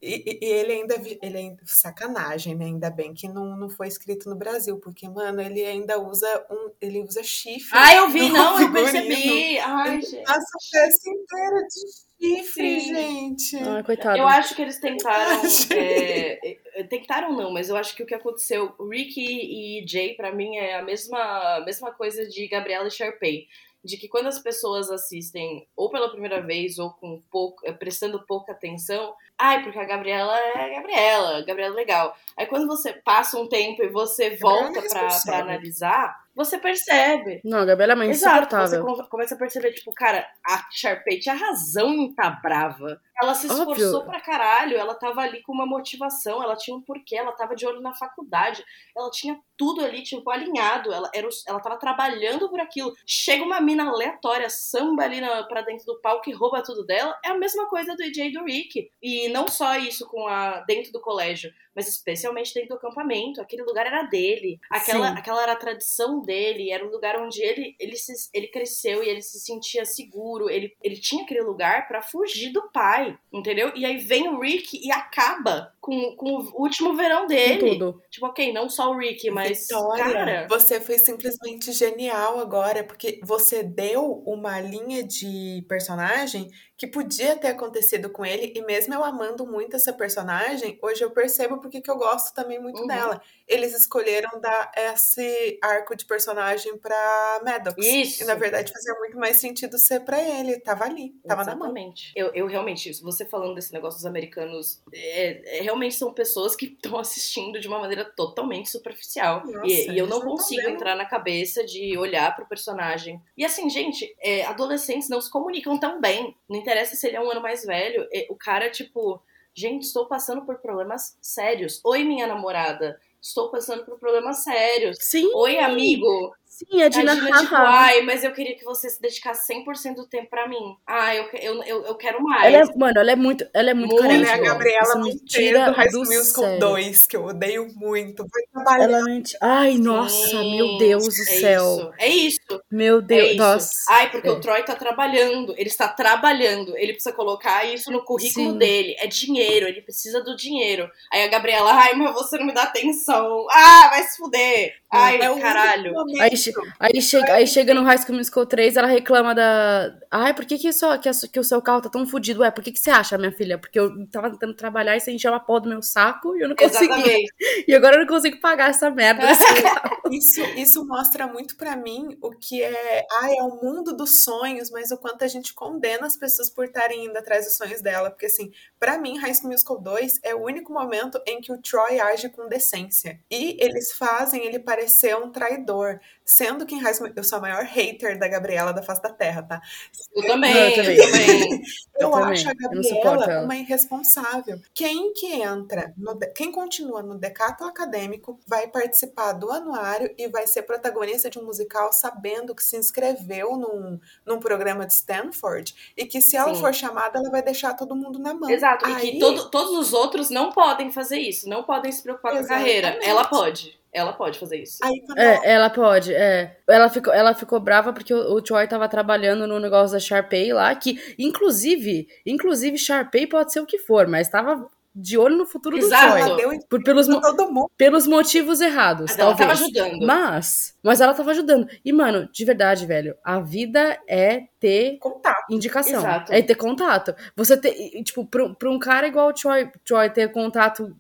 e, e, ele ainda, ele ainda, sacanagem, né? Ainda bem que não, não foi escrito no Brasil, porque, mano, ele ainda usa um, ele usa chifre. Ah, eu vi, não, eu percebi. Ai, ele gente. Passa a peça inteira de chifre, Sim. gente. Ai, coitado. Eu acho que eles tentaram, é, é, tentaram não, mas eu acho que o que aconteceu, Ricky e Jay, para mim, é a mesma, mesma coisa de Gabriela e Sharpay de que quando as pessoas assistem ou pela primeira vez ou com pouco, eh, prestando pouca atenção, ai, porque a Gabriela é a Gabriela, a Gabriela é legal. Aí quando você passa um tempo e você volta para analisar, você percebe. Não, a Gabriela é muito Exato, você começa a perceber, tipo, cara, a Sharpay tinha razão em estar tá brava. Ela se esforçou Óbvio. pra caralho, ela tava ali com uma motivação, ela tinha um porquê, ela tava de olho na faculdade, ela tinha tudo ali, tipo, alinhado, ela, era, ela tava trabalhando por aquilo. Chega uma mina aleatória, samba ali na, pra dentro do palco e rouba tudo dela, é a mesma coisa do DJ e do Rick. E não só isso com a dentro do colégio, mas especialmente dentro do acampamento. Aquele lugar era dele, aquela, aquela era a tradição dele, era um lugar onde ele, ele, se, ele cresceu e ele se sentia seguro, ele, ele tinha aquele lugar para fugir do pai entendeu? E aí vem o Rick e acaba com, com o último verão dele. tudo. Tipo, ok, não só o Rick, mas. Vitória, cara... você foi simplesmente genial agora, porque você deu uma linha de personagem que podia ter acontecido com ele, e mesmo eu amando muito essa personagem, hoje eu percebo porque que eu gosto também muito uhum. dela. Eles escolheram dar esse arco de personagem pra Maddox. Isso. E na verdade fazia muito mais sentido ser pra ele. Tava ali, tava Exatamente. na mão. Eu, eu realmente, você falando desse negócio dos americanos, é, é, realmente são pessoas que estão assistindo de uma maneira totalmente superficial. Nossa, e, e, eu não consigo entrar na cabeça de olhar pro personagem. E assim, gente, é, adolescentes não se comunicam tão bem. Não interessa se ele é um ano mais velho. O cara, tipo, gente, estou passando por problemas sérios. Oi, minha namorada. Estou passando por problemas sérios. Sim. Oi, amigo. Sim, a Dina, a Dina tipo, ai, mas eu queria que você se dedicasse 100% do tempo pra mim. Ah, eu, eu, eu, eu quero mais. Ela é, mano, ela é muito, ela é muito, muito. Ela é a Gabriela Monteiro do High School Musical 2, que eu odeio muito. Ela é mente... Ai, nossa, Sim, meu Deus do é céu. Isso, é isso. Meu Deus, é nossa. Ai, porque é. o Troy tá trabalhando. Ele está trabalhando. Ele precisa colocar isso no currículo Sim. dele. É dinheiro, ele precisa do dinheiro. Aí a Gabriela, ai, mas você não me dá atenção. Ah, vai se fuder. Ai, é caralho. Aí, aí, chega, aí chega no High School Musical 3, ela reclama da. Ai, por que, que, isso, que, que o seu carro tá tão fodido? Ué, por que, que você acha, minha filha? Porque eu tava tentando trabalhar e você encheu a porra do meu saco e eu não consegui. Exatamente. E agora eu não consigo pagar essa merda. isso, isso mostra muito para mim o que é. Ai, é o mundo dos sonhos, mas o quanto a gente condena as pessoas por estarem indo atrás dos sonhos dela. Porque, assim, para mim, High School Musical 2 é o único momento em que o Troy age com decência. E eles fazem ele parecer parecer um traidor. Sendo que em High School, eu sou a maior hater da Gabriela da face da Terra, tá? Eu também, eu também. Eu, também. eu, eu acho a Gabriela uma irresponsável. Quem que entra, no, quem continua no decato acadêmico vai participar do anuário e vai ser protagonista de um musical sabendo que se inscreveu num, num programa de Stanford e que se ela Sim. for chamada, ela vai deixar todo mundo na mão. Exato, Aí... e que todo, todos os outros não podem fazer isso, não podem se preocupar Exatamente. com a carreira. Ela pode. Ela pode fazer isso. Aí, é, ela pode, é. Ela ficou, ela ficou brava porque o, o Troy tava trabalhando no negócio da Sharpay lá, que, inclusive, inclusive, Sharpay pode ser o que for, mas tava de olho no futuro Exato. do Troy. Por, pelos, pelos motivos errados, mas talvez. Ela tava ajudando. Mas, mas ela tava ajudando. E, mano, de verdade, velho, a vida é ter contato. indicação. Exato. É ter contato. Você ter, tipo, pra, pra um cara igual o Troy, Troy ter contato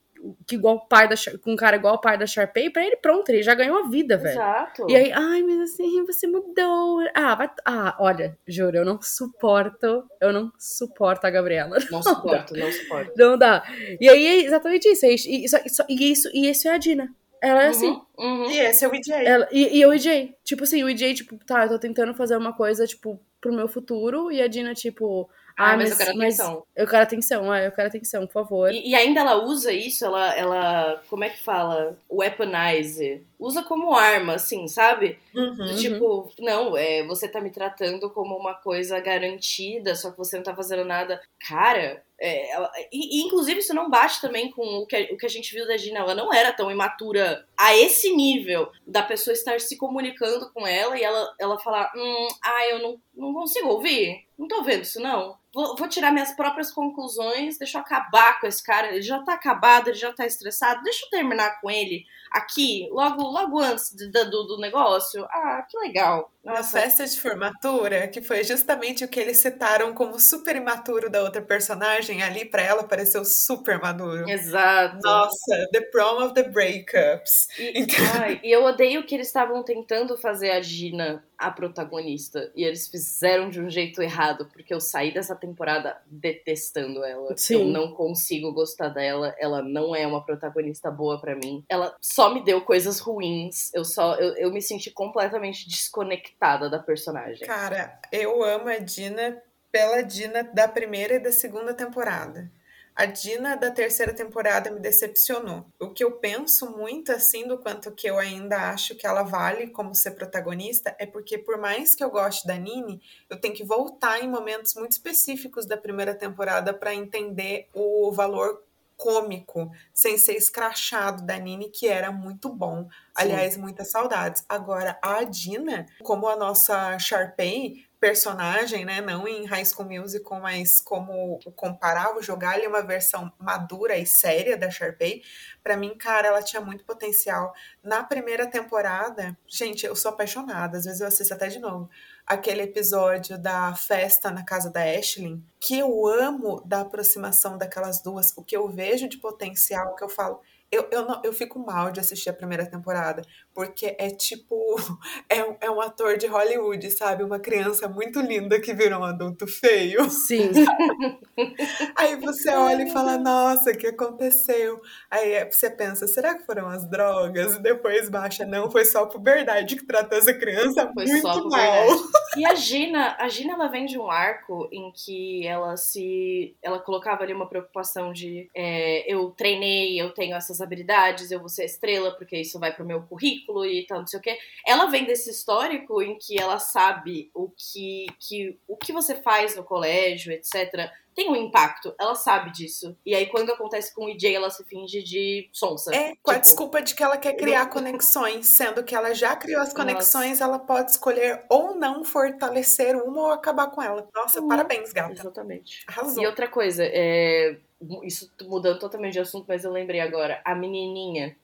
que igual o pai da com um cara igual o pai da Sharpay, pra ele pronto, ele já ganhou a vida, velho. Exato. E aí, ai, mas assim, você mudou. Ah, vai, ah, olha, juro, eu não suporto, eu não suporto a Gabriela. Não, não suporto, dá. não suporto. Não dá. E aí é exatamente isso, e isso, e isso, e isso é a Dina. Ela é uhum, assim. Uhum. E esse é o EJ. Ela, e, e o EJ. Tipo assim, o EJ, tipo, tá, eu tô tentando fazer uma coisa, tipo, pro meu futuro, e a Dina, tipo, ah, mas, mas, eu quero atenção. eu quero atenção, é, eu quero atenção, por favor. E, e, ainda ela usa isso, ela, ela, como é que fala? Weaponize. Usa como arma, assim, sabe? Uhum, tipo, não, é, você tá me tratando como uma coisa garantida, só que você não tá fazendo nada. Cara, é, ela, e, e, inclusive isso não bate também com o que, o que a gente viu da Gina. Ela não era tão imatura a esse nível da pessoa estar se comunicando com ela e ela, ela falar: hum, ah, eu não, não consigo ouvir. Não tô vendo isso, não. Vou, vou, tirar minhas próprias conclusões, deixa eu acabar com esse cara. Ele já tá acabado, ele já tá estressado. Deixa eu terminar com ele aqui, logo, logo antes de, do, do negócio. Ah, que legal. Nossa. Na festa de formatura, que foi justamente o que eles citaram como super imaturo da outra personagem, ali para ela pareceu super maduro. Exato. Nossa, the prom of the breakups. E, então... ai, e eu odeio que eles estavam tentando fazer a Gina a protagonista. E eles fizeram de um jeito errado, porque eu saí dessa temporada detestando ela. Sim. Eu não consigo gostar dela. Ela não é uma protagonista boa para mim. Ela só me deu coisas ruins. Eu só eu, eu me senti completamente desconectada da personagem. Cara, eu amo a Dina pela Dina da primeira e da segunda temporada. A Dina da terceira temporada me decepcionou. O que eu penso muito assim do quanto que eu ainda acho que ela vale como ser protagonista é porque por mais que eu goste da Nini, eu tenho que voltar em momentos muito específicos da primeira temporada para entender o valor cômico, sem ser escrachado da Nini, que era muito bom. Sim. Aliás, muitas saudades. Agora, a Dina, como a nossa Sharpay, personagem, né? Não em High School Musical, mas como comparava, jogar ali uma versão madura e séria da Sharpay. Para mim, cara, ela tinha muito potencial. Na primeira temporada, gente, eu sou apaixonada. Às vezes eu assisto até de novo. Aquele episódio da festa na casa da Ashley, que eu amo da aproximação daquelas duas, o que eu vejo de potencial, que eu falo, eu, eu, não, eu fico mal de assistir a primeira temporada, porque é tipo. É, é um ator de Hollywood, sabe? Uma criança muito linda que virou um adulto feio. Sim. Aí você olha e fala: Nossa, o que aconteceu? Aí você pensa: será que foram as drogas? E depois baixa: Não, foi só a puberdade que tratou essa criança foi muito mal. E a Gina, a Gina, ela vem de um arco em que ela se. Ela colocava ali uma preocupação de: é, Eu treinei, eu tenho essas habilidades, eu vou ser estrela, porque isso vai pro meu currículo e tal, não sei o quê. Ela vem desse histórico em que ela sabe o que, que, o que você faz no colégio, etc., tem um impacto. Ela sabe disso. E aí, quando acontece com o EJ, ela se finge de sonsa. É, com tipo, a desculpa de que ela quer criar conexões, sendo que ela já criou as conexões, Nossa. ela pode escolher ou não fortalecer uma ou acabar com ela. Nossa, uhum. parabéns, gata. Exatamente. Arrasou. E outra coisa, é isso mudando totalmente de assunto, mas eu lembrei agora. A menininha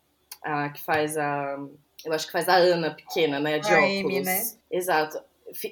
a, que faz a. Eu acho que faz a Ana pequena, né? De a óculos. Amy, né? Exato.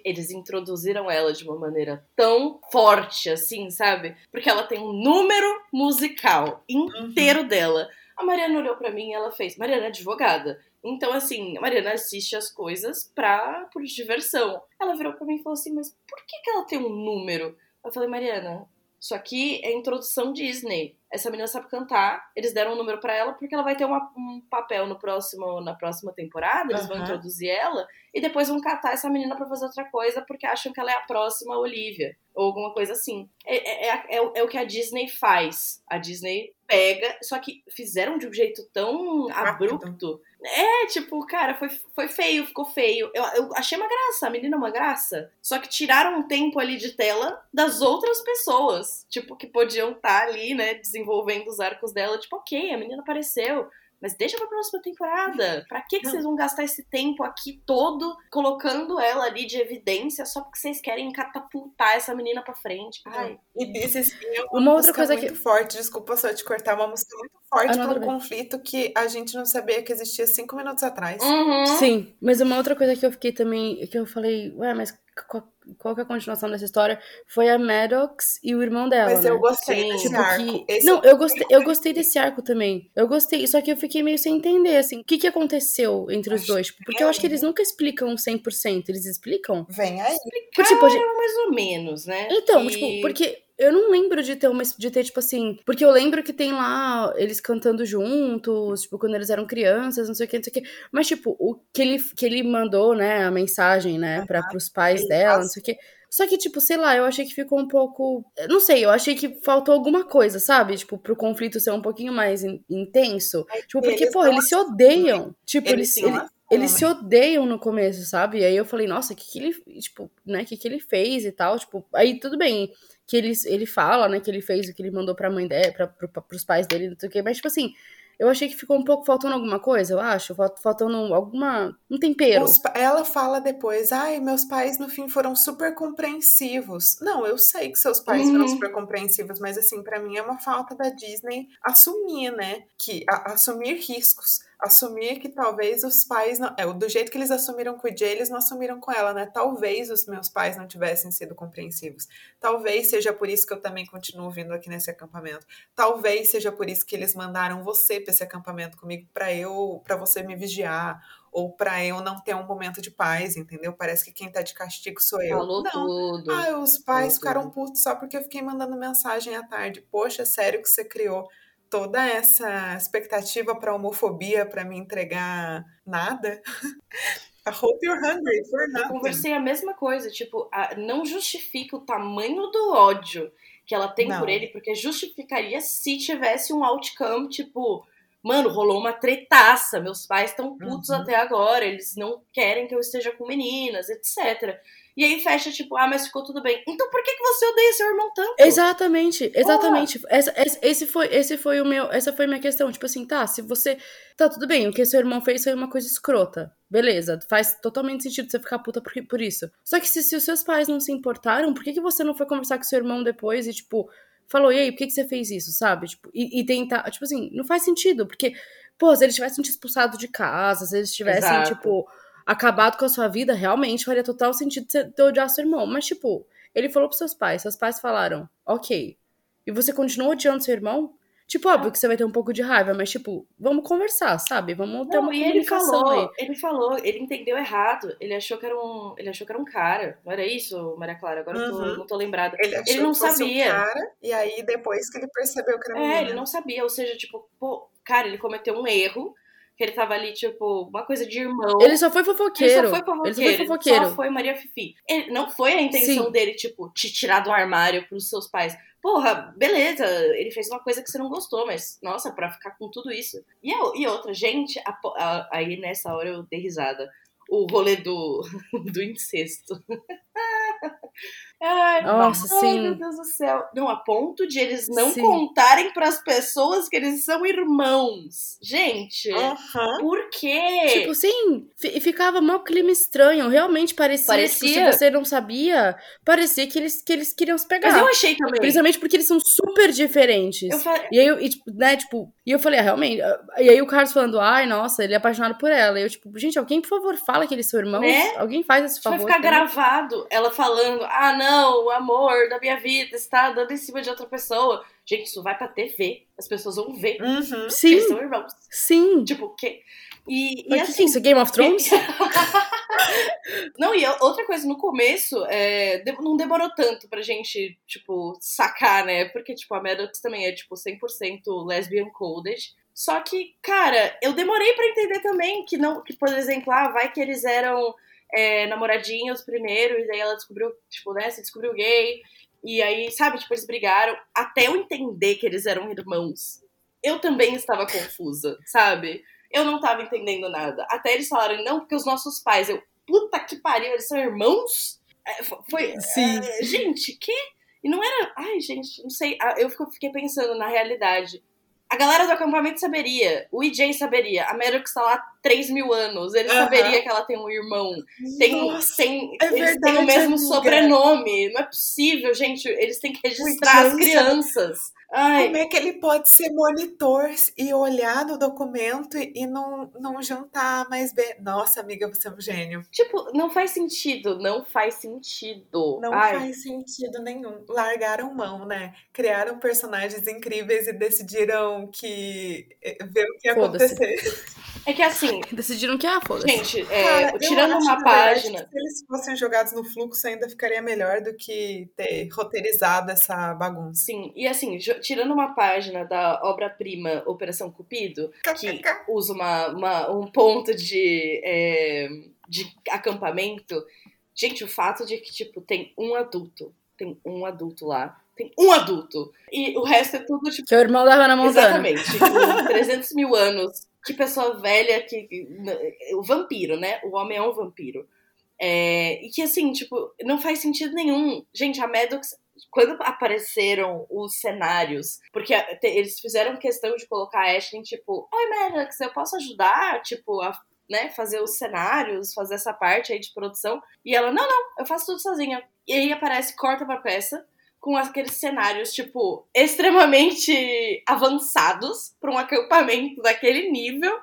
Eles introduziram ela de uma maneira tão forte, assim, sabe? Porque ela tem um número musical inteiro uhum. dela. A Mariana olhou para mim e ela fez. Mariana é advogada. Então, assim, a Mariana assiste as coisas pra, por diversão. Ela virou pra mim e falou assim: Mas por que, que ela tem um número? Eu falei, Mariana, isso aqui é introdução Disney. Essa menina sabe cantar. Eles deram um número para ela porque ela vai ter uma, um papel no próximo, na próxima temporada. Eles uhum. vão introduzir ela e depois vão catar essa menina para fazer outra coisa porque acham que ela é a próxima Olivia ou alguma coisa assim. É, é, é, é, o que a Disney faz. A Disney pega, só que fizeram de um jeito tão Rápido. abrupto. É, tipo, cara, foi, foi feio, ficou feio. Eu, eu achei uma graça, a menina é uma graça. Só que tiraram um tempo ali de tela das outras pessoas, tipo, que podiam estar tá ali, né, desenvolvendo os arcos dela. Tipo, ok, a menina apareceu mas deixa pra próxima temporada. Pra que, que vocês vão gastar esse tempo aqui todo colocando ela ali de evidência só porque vocês querem catapultar essa menina pra frente? Ai. E disse assim, é uma, uma outra coisa muito que... forte, desculpa só te cortar, uma música muito forte para um conflito que a gente não sabia que existia cinco minutos atrás. Uhum. Sim, mas uma outra coisa que eu fiquei também, que eu falei, ué, mas qual, qual que é a continuação dessa história? Foi a Maddox e o irmão dela. Mas né? eu gostei Sim. desse tipo arco. Que... Não, eu gostei, eu gostei desse arco também. Eu gostei, só que eu fiquei meio sem entender, assim, o que, que aconteceu entre os dois? Tipo, porque eu acho que eles nunca explicam 100%. Eles explicam? Vem aí. Explicaram tipo, gente... mais ou menos, né? Então, tipo, porque eu não lembro de ter uma de ter, tipo assim. Porque eu lembro que tem lá eles cantando juntos, tipo, quando eles eram crianças, não sei o que, não sei o que. Mas, tipo, o que ele, que ele mandou, né, a mensagem, né, para pros pais dela, não sei o que. Só que, tipo, sei lá, eu achei que ficou um pouco. Não sei, eu achei que faltou alguma coisa, sabe? Tipo, pro conflito ser um pouquinho mais in intenso. É tipo, porque, pô, eles se odeiam. Tipo, eles, eles, eles, eles se odeiam no começo, sabe? E aí eu falei, nossa, o que, que ele. Tipo, né, que, que ele fez e tal. Tipo, aí tudo bem que ele, ele fala, né, que ele fez o que ele mandou pra mãe dele, pra, pra, pros pais dele, não sei o quê, mas, tipo assim, eu achei que ficou um pouco faltando alguma coisa, eu acho, faltando alguma, um tempero. Ela fala depois, ai, meus pais no fim foram super compreensivos. Não, eu sei que seus pais uhum. foram super compreensivos, mas assim, para mim é uma falta da Disney assumir, né, que a, assumir riscos assumir que talvez os pais não, é, do jeito que eles assumiram com o Jay, eles não assumiram com ela, né? Talvez os meus pais não tivessem sido compreensivos. Talvez seja por isso que eu também continuo vindo aqui nesse acampamento. Talvez seja por isso que eles mandaram você para esse acampamento comigo para eu, para você me vigiar ou para eu não ter um momento de paz, entendeu? Parece que quem tá de castigo sou eu. Falou não. tudo. Ah, os pais Falou ficaram putos só porque eu fiquei mandando mensagem à tarde. Poxa, é sério que você criou toda essa expectativa para homofobia para me entregar nada? I hope you're hungry for nothing. Eu conversei a mesma coisa, tipo, a, não justifica o tamanho do ódio que ela tem não. por ele, porque justificaria se tivesse um outcome, tipo, mano, rolou uma tretaça, meus pais estão putos uhum. até agora, eles não querem que eu esteja com meninas, etc. E aí fecha, tipo, ah, mas ficou tudo bem. Então por que, que você odeia seu irmão tanto? Exatamente, exatamente. Essa, esse, foi, esse foi o meu. Essa foi a minha questão. Tipo assim, tá, se você. Tá, tudo bem, o que seu irmão fez foi uma coisa escrota. Beleza, faz totalmente sentido você ficar puta por, por isso. Só que se, se os seus pais não se importaram, por que, que você não foi conversar com seu irmão depois e, tipo, falou, e aí, por que, que você fez isso, sabe? Tipo, e, e tentar, tipo assim, não faz sentido, porque, pô, se eles tivessem te expulsado de casa, se eles tivessem, Exato. tipo, acabado com a sua vida, realmente faria total sentido você odiar seu irmão. Mas, tipo, ele falou pros seus pais, seus pais falaram, ok. E você continua odiando seu irmão? Tipo, óbvio que você vai ter um pouco de raiva, mas, tipo, vamos conversar, sabe? Vamos ter não, uma e comunicação ele falou, aí. Ele falou, ele entendeu errado. Ele achou que era um, ele achou que era um cara. Não era isso, Maria Clara? Agora uhum. eu tô, uhum. não tô lembrada. Ele, ele não sabia. Um cara, e aí depois que ele percebeu que era É, ele não sabia. Ou seja, tipo, pô, cara, ele cometeu um erro que ele tava ali, tipo, uma coisa de irmão. Ele só foi fofoqueiro. Ele só foi fofoqueiro. Ele só foi, fofoqueiro. Só foi Maria Fifi. Ele, não foi a intenção Sim. dele, tipo, te tirar do armário pros seus pais. Porra, beleza, ele fez uma coisa que você não gostou, mas, nossa, pra ficar com tudo isso. E, e outra, gente, a, a, aí nessa hora eu dei risada. O rolê do, do incesto. Ai, Nossa, ai, sim. meu Deus do céu. Não, a ponto de eles não sim. contarem para as pessoas que eles são irmãos. Gente, por quê? Tipo, sim, ficava mal clima estranho. Realmente parecia, parecia. que se você não sabia, parecia que eles, que eles queriam se pegar. Mas eu achei também. Principalmente porque eles são super diferentes. Falei... E aí, eu, e, tipo, né, tipo, e eu falei, ah, realmente. E aí o Carlos falando, ai, nossa, ele é apaixonado por ela. E eu, tipo, gente, alguém, por favor, fala que eles são irmãos. Né? Alguém faz esse favor. Vai ficar gravado ela falando, ah, não não, o amor da minha vida está dando em cima de outra pessoa. Gente, isso vai pra TV. As pessoas vão ver. Uhum. Sim. Eles são irmãos. Sim. Tipo, o quê? E, e assim, isso é Game of Thrones? não, e outra coisa, no começo, é, não demorou tanto pra gente, tipo, sacar, né? Porque, tipo, a Maddox também é, tipo, 100% lesbian coded. Só que, cara, eu demorei para entender também que não, que, por exemplo, ah, vai que eles eram é, namoradinhos primeiro, e daí ela descobriu, tipo, né, se descobriu gay. E aí, sabe, tipo, eles brigaram até eu entender que eles eram irmãos. Eu também estava confusa, sabe? Eu não estava entendendo nada. Até eles falaram, não, porque os nossos pais, eu, puta que pariu, eles são irmãos? É, foi. Sim. É, gente, que? E não era. Ai, gente, não sei. Eu fiquei pensando na realidade. A galera do acampamento saberia, o EJ saberia, a Maddox tá lá há 3 mil anos, ele uhum. saberia que ela tem um irmão. Tem, Nossa, tem, é eles têm o mesmo amiga. sobrenome. Não é possível, gente. Eles têm que registrar as crianças. Ai. Como é que ele pode ser monitor e olhar no documento e não, não juntar mais bem? Nossa, amiga, você é um gênio. Tipo, não faz sentido, não faz sentido. Não Ai. faz sentido nenhum. Largaram mão, né? Criaram personagens incríveis e decidiram que eh, ver o que ia acontecer. É que assim. Decidiram que, ah, foda-se. Gente, é, Cara, tirando uma página. se eles fossem jogados no fluxo, ainda ficaria melhor do que ter roteirizado essa bagunça. Sim, e assim, tirando uma página da obra-prima Operação Cupido, que usa uma, uma, um ponto de, é, de acampamento, gente, o fato de que, tipo, tem um adulto, tem um adulto lá, tem um adulto. E o resto é tudo, tipo. Que é o irmão da Hannah Montana. Exatamente. Com 300 mil anos que pessoa velha que. O vampiro, né? O homem é um vampiro. É, e que assim, tipo, não faz sentido nenhum. Gente, a Maddox, quando apareceram os cenários, porque eles fizeram questão de colocar a Ashley, tipo, oi Maddox, eu posso ajudar, tipo, a né, fazer os cenários, fazer essa parte aí de produção. E ela, não, não, eu faço tudo sozinha. E aí aparece, corta pra peça, com aqueles cenários, tipo, extremamente avançados para um acampamento daquele nível.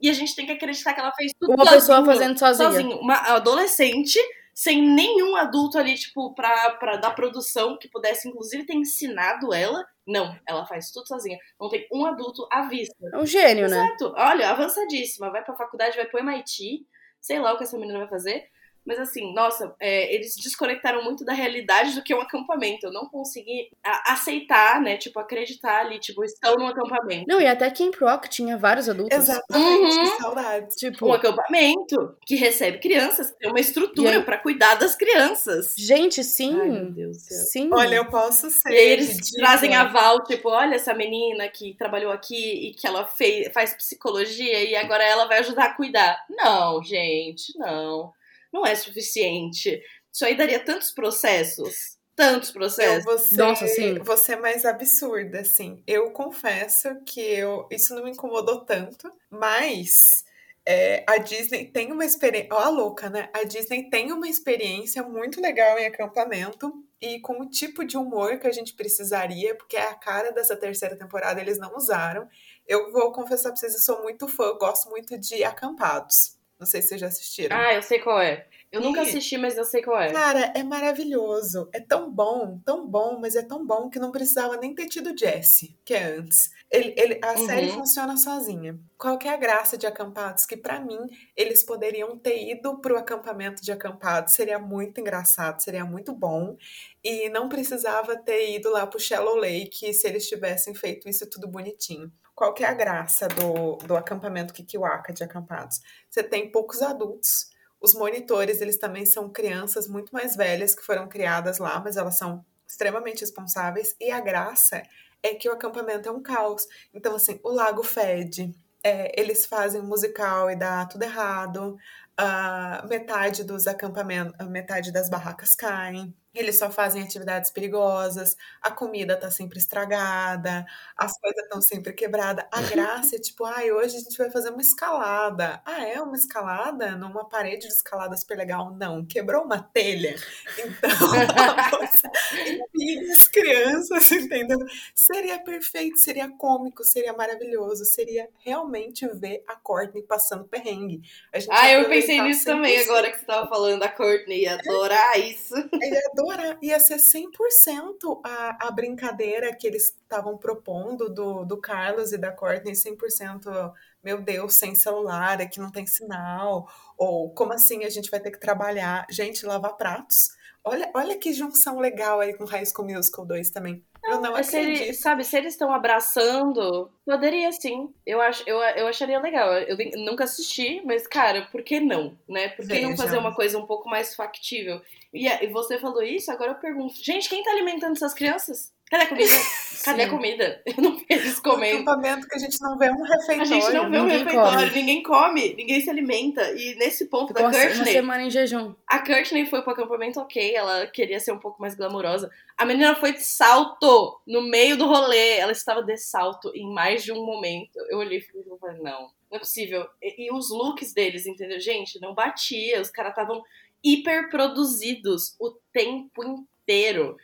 E a gente tem que acreditar que ela fez tudo Uma sozinho, pessoa fazendo sozinha. sozinho. Uma adolescente sem nenhum adulto ali, tipo, pra, pra dar produção que pudesse, inclusive, ter ensinado ela. Não, ela faz tudo sozinha. Não tem um adulto à vista. É um gênio, né? Exato. Olha, avançadíssima. Vai pra faculdade, vai pro MIT. Sei lá o que essa menina vai fazer. Mas assim, nossa, é, eles desconectaram muito da realidade do que é um acampamento. Eu não consegui aceitar, né? Tipo, acreditar ali, tipo, estão num acampamento. Não, e até Camp Rock tinha vários adultos. Exatamente, uhum. saudades. Tipo, um acampamento que recebe crianças, que tem uma estrutura para cuidar das crianças. Gente, sim. Ai, meu Deus do céu. Sim. Olha, eu posso ser. E aí eles trazem aval, tipo, olha essa menina que trabalhou aqui e que ela fez, faz psicologia e agora ela vai ajudar a cuidar. Não, gente, não não é suficiente. Isso aí daria tantos processos. Tantos processos. Eu ser, Nossa, sim. Você é mais absurda, assim. Eu confesso que eu, isso não me incomodou tanto, mas é, a Disney tem uma experiência. Ó, a louca, né? A Disney tem uma experiência muito legal em acampamento e com o tipo de humor que a gente precisaria, porque é a cara dessa terceira temporada, eles não usaram. Eu vou confessar pra vocês, eu sou muito fã, gosto muito de acampados. Não sei se vocês já assistiram. Ah, eu sei qual é. Eu e, nunca assisti, mas eu sei qual é. Cara, é maravilhoso. É tão bom, tão bom, mas é tão bom que não precisava nem ter tido Jesse, que é antes. Ele, ele, a uhum. série funciona sozinha. Qual que é a graça de acampados? Que para mim, eles poderiam ter ido pro acampamento de acampados. Seria muito engraçado, seria muito bom. E não precisava ter ido lá pro Shallow Lake se eles tivessem feito isso tudo bonitinho. Qual que é a graça do, do acampamento Kikiwaka de acampados? Você tem poucos adultos. Os monitores, eles também são crianças muito mais velhas que foram criadas lá, mas elas são extremamente responsáveis. E a graça é que o acampamento é um caos. Então, assim, o lago fede, é, eles fazem musical e dá tudo errado, uh, metade dos acampamentos, metade das barracas caem eles só fazem atividades perigosas, a comida tá sempre estragada, as coisas estão sempre quebradas. A graça é tipo, ai, ah, hoje a gente vai fazer uma escalada. Ah, é uma escalada? Numa parede de escalada super legal? Não, quebrou uma telha. Então, as crianças, entendeu? Seria perfeito, seria cômico, seria maravilhoso, seria realmente ver a Courtney passando perrengue. ah, eu pensei nisso também agora que você tava falando da Courtney, ia adorar isso. Ele adora adorar. Ia ser 100% a, a brincadeira que eles estavam propondo do, do Carlos e da Courtney, 100%, meu Deus, sem celular, aqui não tem sinal. Ou como assim a gente vai ter que trabalhar? Gente, lavar pratos. Olha, olha que junção legal aí com High School Musical 2 também. Eu não acredito. Se ele, sabe, se eles estão abraçando, poderia sim. Eu, acho, eu, eu acharia legal. Eu, nunca assisti, mas, cara, por que não? Né? Por que não fazer uma coisa um pouco mais factível? E, e você falou isso, agora eu pergunto: gente, quem tá alimentando essas crianças? Cadê a comida? Cadê a comida? Eu não vejo eles comendo. Um acampamento que a gente não vê um refeitório. A gente não vê um refeitório, come. ninguém come, ninguém se alimenta. E nesse ponto Ficou da Courtney... uma semana em jejum. A Courtney foi pro acampamento ok, ela queria ser um pouco mais glamurosa. A menina foi de salto no meio do rolê. Ela estava de salto em mais de um momento. Eu olhei e falei, não, não é possível. E, e os looks deles, entendeu? Gente, não batia. Os caras estavam hiper produzidos o tempo inteiro.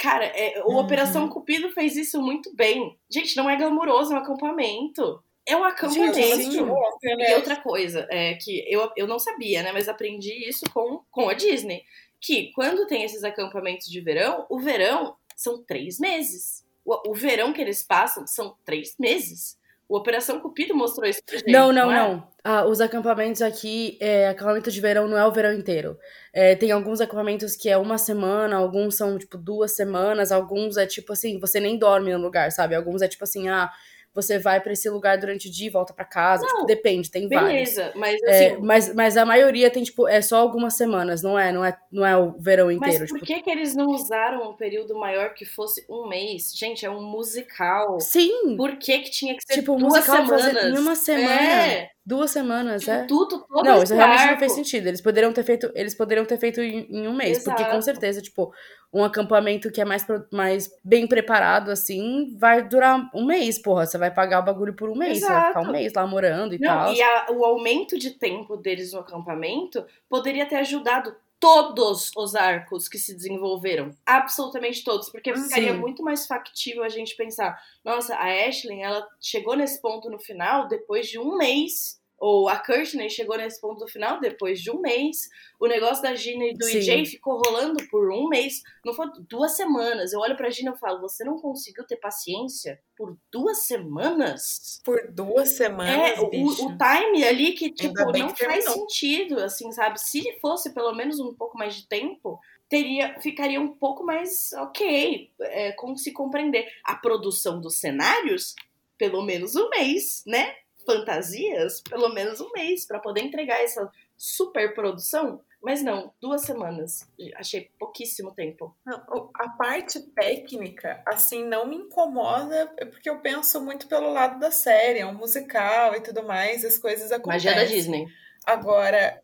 Cara, é, o uhum. Operação Cupido fez isso muito bem. Gente, não é glamuroso, é um acampamento. É um acampamento. Sim, sim. E outra coisa, é que eu, eu não sabia, né? Mas aprendi isso com, com a Disney. Que quando tem esses acampamentos de verão, o verão são três meses. O, o verão que eles passam são três meses. O Operação Cupido mostrou isso pra gente. Não, não, não. É? não. Ah, os acampamentos aqui, é, acampamento de verão não é o verão inteiro. É, tem alguns acampamentos que é uma semana, alguns são tipo duas semanas, alguns é tipo assim, você nem dorme no lugar, sabe? Alguns é tipo assim, ah, você vai para esse lugar durante o dia e volta para casa. Tipo, não, tipo, depende, tem beleza, vários. mas é, assim. É, mas, mas a maioria tem, tipo, é só algumas semanas, não é? Não é, não é o verão inteiro. Mas por tipo... que, que eles não usaram um período maior que fosse um mês? Gente, é um musical. Sim! Por que, que tinha que ser tipo, duas semanas? Em uma semana. É. Duas semanas, é? Tudo, todo Não, isso realmente não fez sentido. Eles poderiam ter feito, eles poderiam ter feito em, em um mês, Exato. porque com certeza, tipo, um acampamento que é mais, mais bem preparado, assim, vai durar um mês, porra. Você vai pagar o bagulho por um mês, Exato. você vai ficar um mês lá morando e Não, tal. E a, o aumento de tempo deles no acampamento poderia ter ajudado todos os arcos que se desenvolveram. Absolutamente todos. Porque ficaria Sim. muito mais factível a gente pensar: nossa, a Ashley, ela chegou nesse ponto no final depois de um mês Ou a Courtney chegou nesse ponto do final depois de um mês. O negócio da Gina e do Sim. EJ ficou rolando por um mês. Não foi duas semanas. Eu olho pra Gina e falo: você não conseguiu ter paciência por duas semanas? Por duas semanas. É, o, o, time ali que, tipo, não que faz sentido, assim, sabe? Se fosse pelo menos um pouco mais de tempo, teria ficaria um pouco mais ok, é, como se compreender. A produção dos cenários, pelo menos um mês, né? Fantasias, pelo menos um mês, para poder entregar essa super produção. Mas não, duas semanas. Achei pouquíssimo tempo. A parte técnica, assim, não me incomoda, é porque eu penso muito pelo lado da série, é um musical e tudo mais, as coisas acontecem. Magia da Disney. Agora,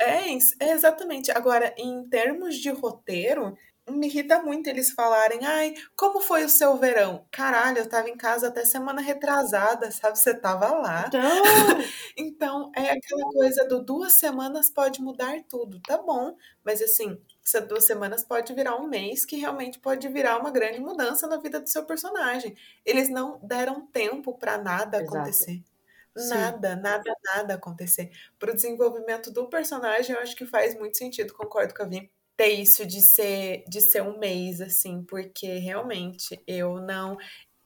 é, é, exatamente. Agora, em termos de roteiro, me irrita muito eles falarem, ai, como foi o seu verão? Caralho, eu tava em casa até semana retrasada, sabe? Você tava lá. Então, então é aquela coisa do duas semanas pode mudar tudo. Tá bom, mas assim, essas duas semanas pode virar um mês que realmente pode virar uma grande mudança na vida do seu personagem. Eles não deram tempo para nada Exato. acontecer. Nada, Sim. nada, nada acontecer. Para o desenvolvimento do personagem, eu acho que faz muito sentido, concordo com a Vim, ter isso de ser, de ser um mês, assim, porque realmente eu não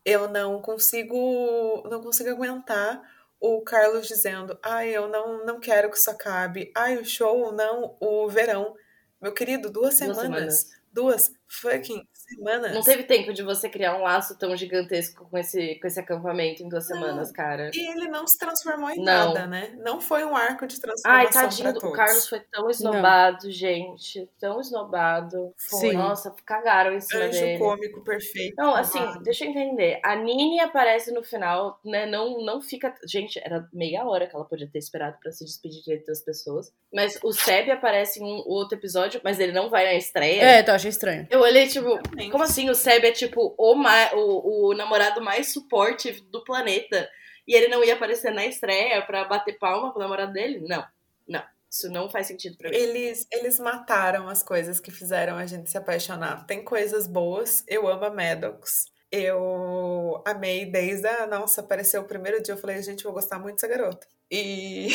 eu não consigo não consigo aguentar o Carlos dizendo, ai, eu não, não quero que isso acabe, ai, o show, não, o verão. Meu querido, duas, duas semanas, semanas, duas fucking semanas. Não teve tempo de você criar um laço tão gigantesco com esse, com esse acampamento em duas semanas, cara. E ele não se transformou em não. nada, né? Não foi um arco de transformação. Ai, tadinho, o Carlos foi tão esnobado, não. gente. Tão esnobado. Sim. Nossa, cagaram em cima Anjo dele. cômico perfeito. Não, assim, deixa eu entender. A Nini aparece no final, né? Não, não fica. Gente, era meia hora que ela podia ter esperado para se despedir de das pessoas. Mas o Seb aparece em um outro episódio, mas ele não vai na estreia. É, então achei estranho. Eu olhei, tipo, como assim? O Seb é tipo o, o, o namorado mais supportive do planeta. E ele não ia aparecer na estreia pra bater palma pro namorado dele? Não. Não. Isso não faz sentido pra mim. Eles, eles mataram as coisas que fizeram a gente se apaixonar. Tem coisas boas. Eu amo a Maddox. Eu amei desde a. Nossa, apareceu o primeiro dia. Eu falei, gente, eu vou gostar muito dessa garota. E,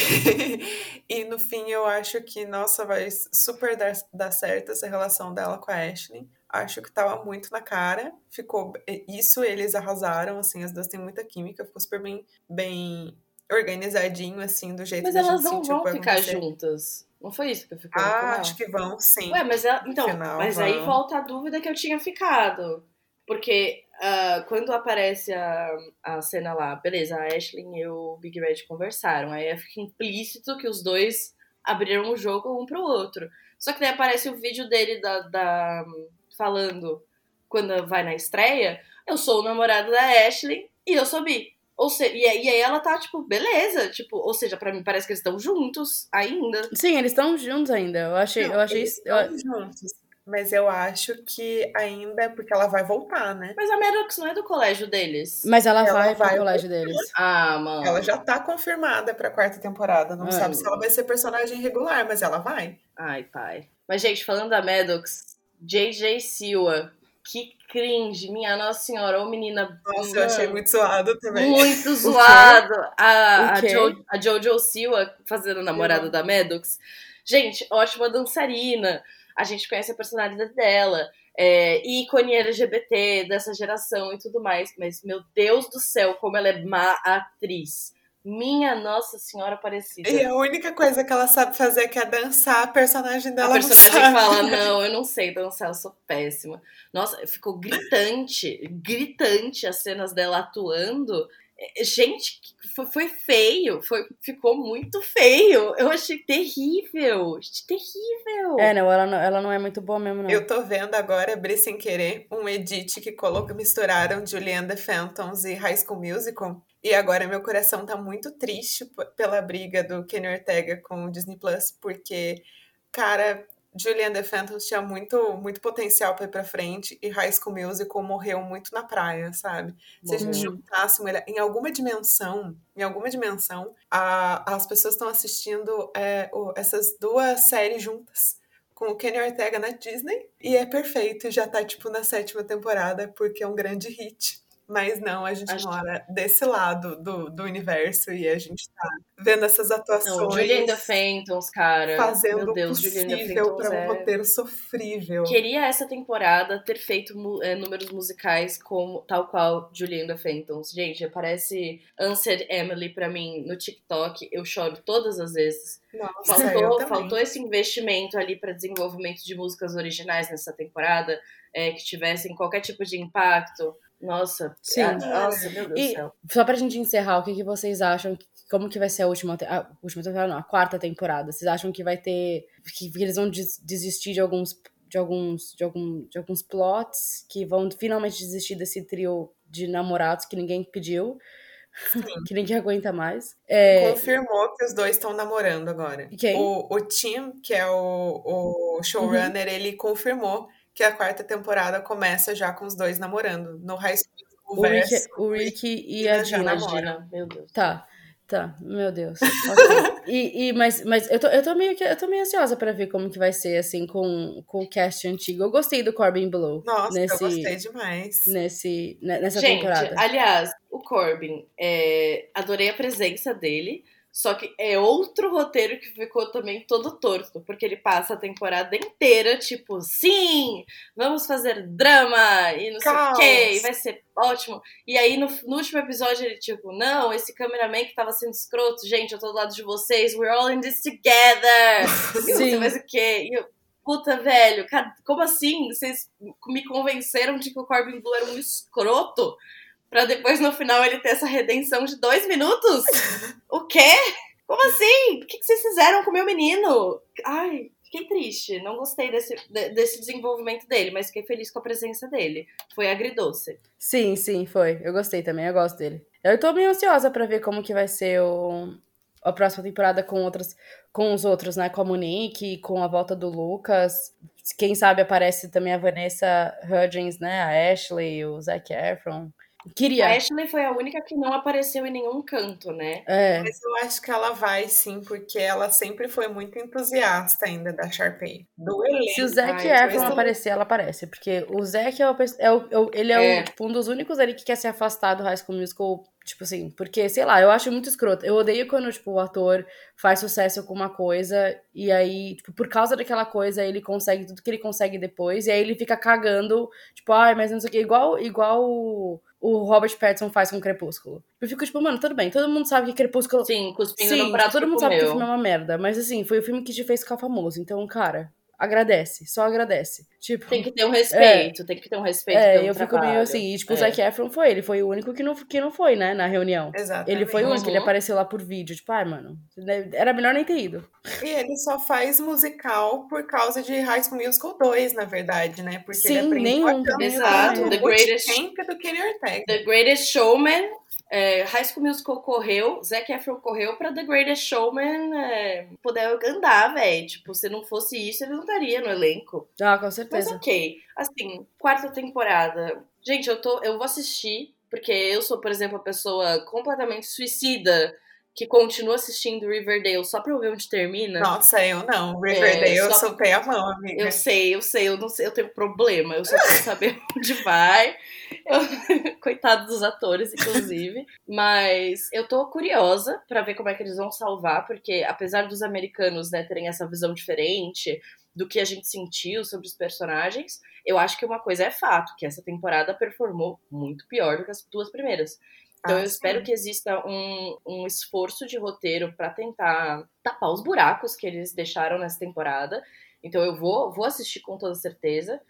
e no fim, eu acho que, nossa, vai super dar, dar certo essa relação dela com a Ashley acho que tava muito na cara. Ficou. Isso eles arrasaram, assim, as duas têm muita química, ficou super bem, bem organizadinho, assim, do jeito mas que a gente não vão ficar juntas. Não foi isso que eu fiquei Ah, acho que vão, sim. Ué, mas ela, então, final, mas vão. aí volta a dúvida que eu tinha ficado. Porque uh, quando aparece a, a cena lá, beleza, a Ashley e o Big Red conversaram. Aí fica implícito que os dois abriram o jogo um pro outro. Só que daí aparece o vídeo dele da, da falando quando vai na estreia, eu sou o namorado da Ashley e eu sou bi. Ou seja, e aí ela tá, tipo, beleza. Tipo, ou seja, pra mim parece que eles estão juntos ainda. Sim, eles estão juntos ainda. Eu achei. Não, eu achei eles eu... juntos. Mas eu acho que ainda é porque ela vai voltar, né? Mas a Maddox não é do colégio deles. Mas ela, ela vai, vai pro colégio deles. Ah, mano. Ela já tá confirmada pra quarta temporada. Não Ai. sabe se ela vai ser personagem regular, mas ela vai. Ai, pai. Mas, gente, falando da Maddox, JJ Silva. Que cringe, minha Nossa Senhora, ô menina. Nossa, eu achei muito zoado também. Muito zoado. A, a, jo, a Jojo Silva fazendo a namorada uhum. da Maddox. Gente, ótima dançarina. A gente conhece a personalidade dela. É, ícone LGBT dessa geração e tudo mais. Mas, meu Deus do céu, como ela é má atriz. Minha Nossa Senhora Aparecida. E a única coisa que ela sabe fazer que é dançar, a personagem dela A personagem fala, não, eu não sei dançar, eu sou péssima. Nossa, ficou gritante, gritante as cenas dela atuando. É, gente, foi, foi feio, foi, ficou muito feio. Eu achei terrível, terrível. É, não ela, não, ela não é muito boa mesmo, não. Eu tô vendo agora, abri sem querer, um edit que colocou, misturaram Julianne the Phantoms e High School Musical. E agora meu coração tá muito triste pela briga do Kenny Ortega com o Disney Plus, porque, cara, Julian The Phantoms tinha muito, muito potencial para ir pra frente e High School Musical morreu muito na praia, sabe? Se a gente juntasse em alguma dimensão, em alguma dimensão, a, as pessoas estão assistindo é, essas duas séries juntas com o Kenny Ortega na Disney e é perfeito, já tá tipo na sétima temporada porque é um grande hit Mas não, a gente Acho mora desse lado do, do universo e a gente tá vendo essas atuações. Não, Juliana Fentons, cara. Fazendo Meu Deus, o possível para um é... roteiro sofrível. Queria essa temporada ter feito é, números musicais como tal qual Juliana Fentons. Gente, parece Answered Emily para mim no TikTok. Eu choro todas as vezes. Nossa, faltou, faltou esse investimento ali para desenvolvimento de músicas originais nessa temporada, é, que tivessem qualquer tipo de impacto. Nossa, Sim. A, nossa, meu Deus do céu. Só pra gente encerrar, o que, que vocês acham? Como que vai ser a última, a última temporada, não, a quarta temporada? Vocês acham que vai ter. que, que eles vão des desistir de alguns. De alguns, de, algum, de alguns plots que vão finalmente desistir desse trio de namorados que ninguém pediu. que ninguém aguenta mais. É... Confirmou que os dois estão namorando agora. Quem? O, o Tim, que é o, o showrunner, uhum. ele confirmou que a quarta temporada começa já com os dois namorando. No High School o Rick, o Rick e a Gina. Meu Deus. Tá. Tá, meu Deus. Okay. e, e, mas mas eu, tô, eu, tô meio que, eu tô meio ansiosa pra ver como que vai ser, assim, com, com o cast antigo. Eu gostei do Corbin Blue. Nossa, nesse, eu gostei demais. Nesse, nessa Gente, temporada. aliás, o Corbin, é, adorei a presença dele. Só que é outro roteiro que ficou também todo torto, porque ele passa a temporada inteira, tipo, sim, vamos fazer drama e não Caos. sei o quê, e vai ser ótimo. E aí no, no, último episódio ele, tipo, não, esse cameraman que tava sendo escroto, gente, eu tô do lado de vocês, we're all in this together. e você faz o quê? E eu, puta, velho, como assim? Vocês me convenceram de que o Corbin Blue era um escroto? Pra depois no final ele ter essa redenção de dois minutos? o quê? Como assim? O que, vocês fizeram com o meu menino? Ai, fiquei triste. Não gostei desse, desse desenvolvimento dele, mas fiquei feliz com a presença dele. Foi agridoce. Sim, sim, foi. Eu gostei também, eu gosto dele. Eu tô bem ansiosa para ver como que vai ser o, a próxima temporada com outras com os outros, né? Com a Monique, com a volta do Lucas. Quem sabe aparece também a Vanessa Hudgens, né? A Ashley, o Zac Efron. Queria. A Ashley foi a única que não apareceu em nenhum canto, né? É. Mas eu acho que ela vai sim, porque ela sempre foi muito entusiasta ainda da Sharpay. Do elenco. Se o Zac Efron aparecer, ela aparece. Porque o Zac é o, é o, ele é, é. O, tipo, um dos únicos ali que quer se afastar do High School Musical Tipo assim, porque, sei lá, eu acho muito escroto. Eu odeio quando, tipo, o ator faz sucesso com uma coisa e aí, tipo, por causa daquela coisa, ele consegue tudo que ele consegue depois, e aí ele fica cagando, tipo, ai, mas não sei o que, igual, igual o, o Robert Pattinson faz com Crepúsculo. Eu fico, tipo, mano, tudo bem, todo mundo sabe que Crepúsculo. Sim, cuspindo Sim, no prato todo mundo sabe que o filme é uma merda, mas assim, foi o filme que te fez ficar famoso, então, cara agradece, só agradece. Tipo, tem que ter um respeito, é, tem que ter um respeito. É, eu fico trabalho. meio assim, e, tipo, é. o Zac Efron foi, ele foi o único que não, que não foi, né, na reunião. Exato. Ele foi o único, ele uhum. apareceu lá por vídeo, tipo, ai, mano, era melhor nem ter ido. E ele só faz musical por causa de High School Musical 2, na verdade, né, porque Sim, ele nenhum. Exato, The Greatest, do Kenny Ortega. The Greatest Showman é, High School Musical correu, Zac Efron correu pra The Greatest Showman é, poder andar, velho. Tipo, se não fosse isso, ele não estaria no elenco. Ah, com certeza. Mas ok. Assim, quarta temporada. Gente, eu, tô, eu vou assistir, porque eu sou, por exemplo, a pessoa completamente suicida que continua assistindo Riverdale só pra ver onde termina. Nossa, eu não. Riverdale é, eu soltei a mão, amiga. Eu sei, eu sei, eu não sei, eu tenho problema. Eu só quero saber onde vai. Eu... Coitado dos atores, inclusive. Mas eu tô curiosa para ver como é que eles vão salvar, porque apesar dos americanos né, terem essa visão diferente do que a gente sentiu sobre os personagens, eu acho que uma coisa é fato, que essa temporada performou muito pior do que as duas primeiras. Então ah, eu espero sim. que exista um, um esforço de roteiro para tentar tapar os buracos que eles deixaram nessa temporada. Então eu vou, vou assistir com toda certeza.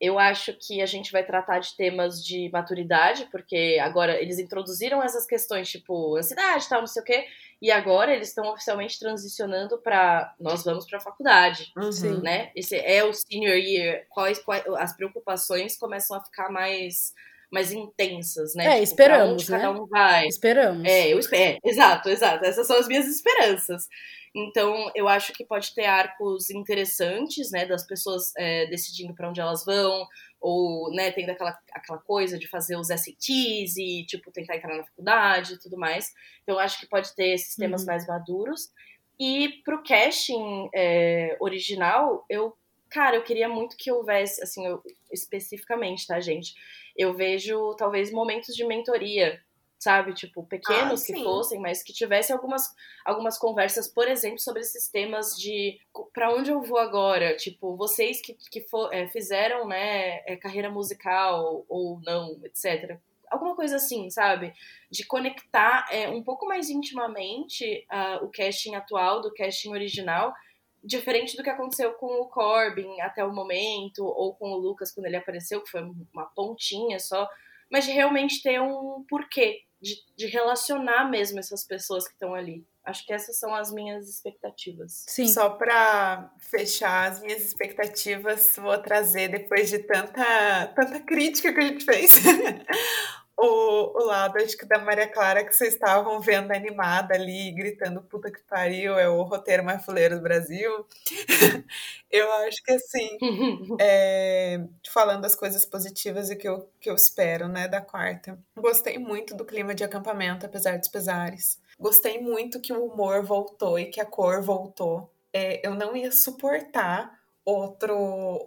Eu acho que a gente vai tratar de temas de maturidade, porque agora eles introduziram essas questões, tipo, ansiedade, tal, não sei o quê, e agora eles estão oficialmente transicionando para nós vamos para a faculdade, uhum. né? Esse é o senior year, quais, quais as preocupações começam a ficar mais mais intensas, né? É, tipo, esperamos, né? Cada um vai. Esperamos. É, eu espero. É, exato, exato. Essas são as minhas esperanças. Então, eu acho que pode ter arcos interessantes, né, das pessoas é, decidindo para onde elas vão, ou, né, tendo aquela, aquela coisa de fazer os SATs e, tipo, tentar entrar na faculdade e tudo mais. Então, eu acho que pode ter esses temas uhum. mais maduros. E pro casting é, original, eu, cara, eu queria muito que houvesse, assim, eu, especificamente, tá, gente? Eu vejo talvez momentos de mentoria sabe? Tipo, pequenos ah, que fossem, mas que tivessem algumas, algumas conversas, por exemplo, sobre esses temas de para onde eu vou agora? Tipo, vocês que, que for, é, fizeram, né, é, carreira musical ou não, etc. Alguma coisa assim, sabe? De conectar é, um pouco mais intimamente uh, o casting atual do casting original, diferente do que aconteceu com o Corbin até o momento, ou com o Lucas quando ele apareceu, que foi uma pontinha só, mas de realmente ter um porquê, de, de relacionar mesmo essas pessoas que estão ali. Acho que essas são as minhas expectativas. Sim. Só para fechar as minhas expectativas, vou trazer depois de tanta, tanta crítica que a gente fez. o, o lado, acho que da Maria Clara, que vocês estavam vendo animada ali, gritando puta que pariu, é o roteiro mais fuleiro do Brasil. eu acho que assim, é, falando as coisas positivas e que eu, que eu espero, né, da quarta. Gostei muito do clima de acampamento, apesar dos pesares. Gostei muito que o humor voltou e que a cor voltou. É, eu não ia suportar outro,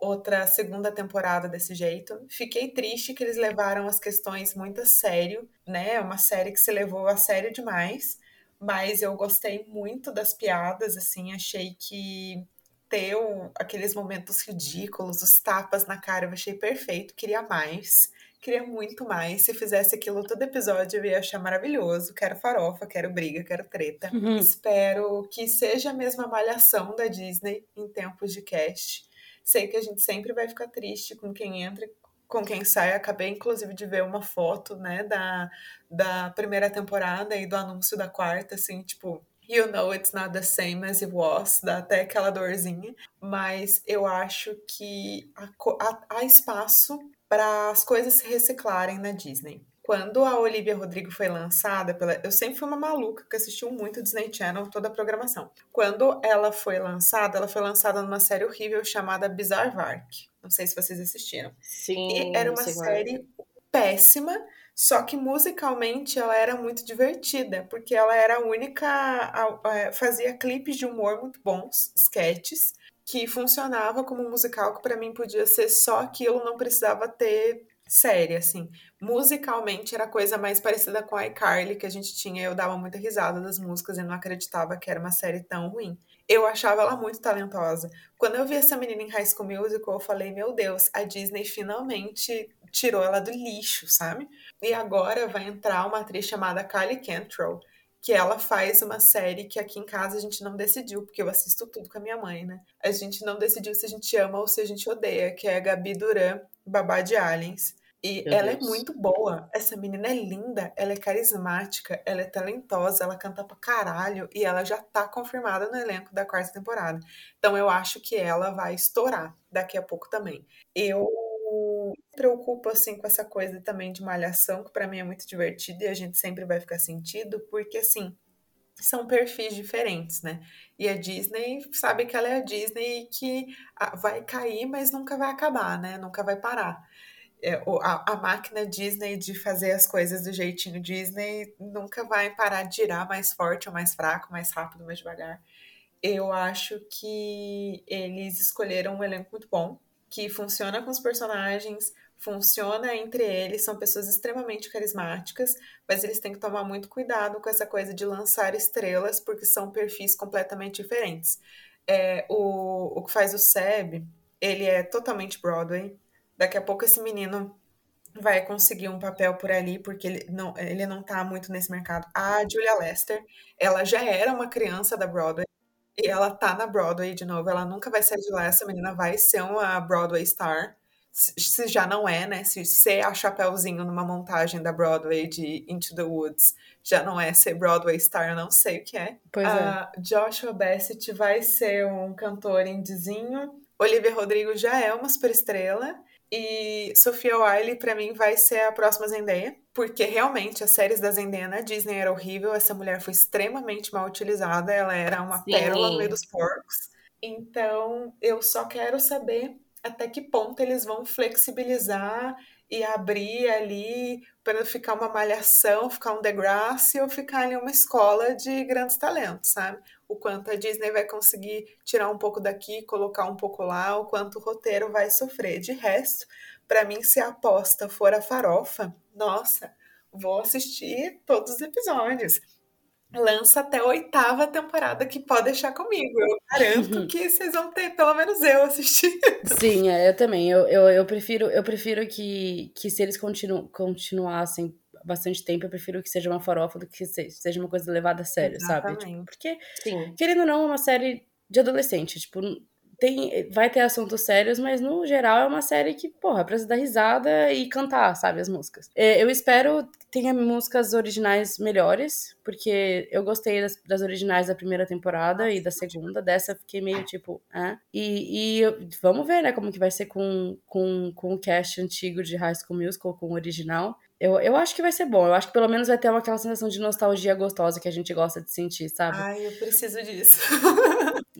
outra segunda temporada desse jeito. Fiquei triste que eles levaram as questões muito a sério, né? É uma série que se levou a sério demais, mas eu gostei muito das piadas, assim, achei que ter aqueles momentos ridículos, os tapas na cara, eu achei perfeito, queria mais. Queria muito mais. Se fizesse aquilo todo episódio, eu ia achar maravilhoso. Quero farofa, quero briga, quero treta. Uhum. Espero que seja a mesma malhação da Disney em tempos de cast. Sei que a gente sempre vai ficar triste com quem entra com quem sai. Acabei, inclusive, de ver uma foto, né, da, da primeira temporada e do anúncio da quarta, assim, tipo, You know it's not the same as it was, dá até aquela dorzinha, mas eu acho que há espaço para as coisas se reciclarem na Disney. Quando a Olivia Rodrigo foi lançada pela. Eu sempre fui uma maluca que assistiu muito Disney Channel, toda a programação. Quando ela foi lançada, ela foi lançada numa série horrível chamada Bizarre Vark. Não sei se vocês assistiram. Sim. E era uma série péssima, só que musicalmente ela era muito divertida, porque ela era a única. fazia clipes de humor muito bons, sketches que funcionava como um musical que para mim podia ser só aquilo, não precisava ter série, assim. Musicalmente era coisa mais parecida com a iCarly que a gente tinha, eu dava muita risada das músicas e não acreditava que era uma série tão ruim. Eu achava ela muito talentosa. Quando eu vi essa menina em High School Musical, eu falei, meu Deus, a Disney finalmente tirou ela do lixo, sabe? E agora vai entrar uma atriz chamada Kylie Cantrell, que ela faz uma série que aqui em casa a gente não decidiu, porque eu assisto tudo com a minha mãe, né? A gente não decidiu se a gente ama ou se a gente odeia, que é a Gabi Duran, babá de aliens. E Meu ela é Deus. é muito boa. Essa menina é linda, ela é carismática, ela é talentosa, ela canta pra caralho e ela já tá confirmada no elenco da quarta temporada. Então eu acho que ela vai estourar daqui a pouco também. Eu preocupo assim com essa coisa também de malhação, que para mim é muito divertido e a gente sempre vai ficar sentido, porque assim, são perfis diferentes, né? E a Disney sabe que ela é a Disney que vai cair, mas nunca vai acabar, né? Nunca vai parar. É, a, a, máquina Disney de fazer as coisas do jeitinho Disney nunca vai parar de girar mais forte ou mais fraco, mais rápido, mais devagar. Eu acho que eles escolheram um elenco muito bom, que funciona com os personagens, funciona entre eles, são pessoas extremamente carismáticas, mas eles têm que tomar muito cuidado com essa coisa de lançar estrelas, porque são perfis completamente diferentes. É, o, o que faz o Seb, ele é totalmente Broadway. Daqui a pouco esse menino vai conseguir um papel por ali, porque ele não, ele não tá muito nesse mercado. A Julia Lester, ela já era uma criança da Broadway, e ela tá na Broadway de novo, ela nunca vai sair de lá, essa menina vai ser uma Broadway star. Se já não é, né? Se ser a Chapeuzinho numa montagem da Broadway de Into the Woods já não é ser Broadway star, eu não sei o que é. Pois é. Joshua Bassett vai ser um cantor indizinho. Olivia Rodrigo já é uma superestrela. E Sofia Wiley, para mim, vai ser a próxima Zendaya, porque realmente as séries da Zendaya na Disney eram horrível. Essa mulher foi extremamente mal utilizada, ela era uma Sim. pérola no meio dos porcos. Então, eu só quero saber até que ponto eles vão flexibilizar e abrir ali para ficar uma malhação, ficar um Degrassi ou ficar ali uma escola de grandes talentos, sabe? O quanto a Disney vai conseguir tirar um pouco daqui, colocar um pouco lá, o quanto o roteiro vai sofrer. De resto, para mim, se a aposta for a farofa, nossa, vou assistir todos os episódios lança até a oitava temporada que pode deixar comigo. Eu garanto uhum. que vocês vão ter pelo menos eu assistindo. Sim, é, eu também. Eu, eu, eu prefiro, eu prefiro que, que se eles continu, continuassem bastante tempo, eu prefiro que seja uma farofa do que seja uma coisa levada a sério, Exatamente. sabe? Tipo, porque, Sim. querendo ou não, é uma série de adolescente. Tipo, tem, vai ter assuntos sérios, mas no geral é uma série que, porra, precisa dar risada e cantar, sabe, as músicas. É, eu espero que tenha músicas originais melhores, porque eu gostei das, das originais da primeira temporada e da segunda, dessa fiquei meio tipo, ah. E, e vamos ver, né, como que vai ser com, com, com o cast antigo de High School Musical, com o original. Eu, eu acho que vai ser bom. Eu acho que pelo menos vai ter uma, aquela sensação de nostalgia gostosa que a gente gosta de sentir, sabe? Ai, eu preciso disso.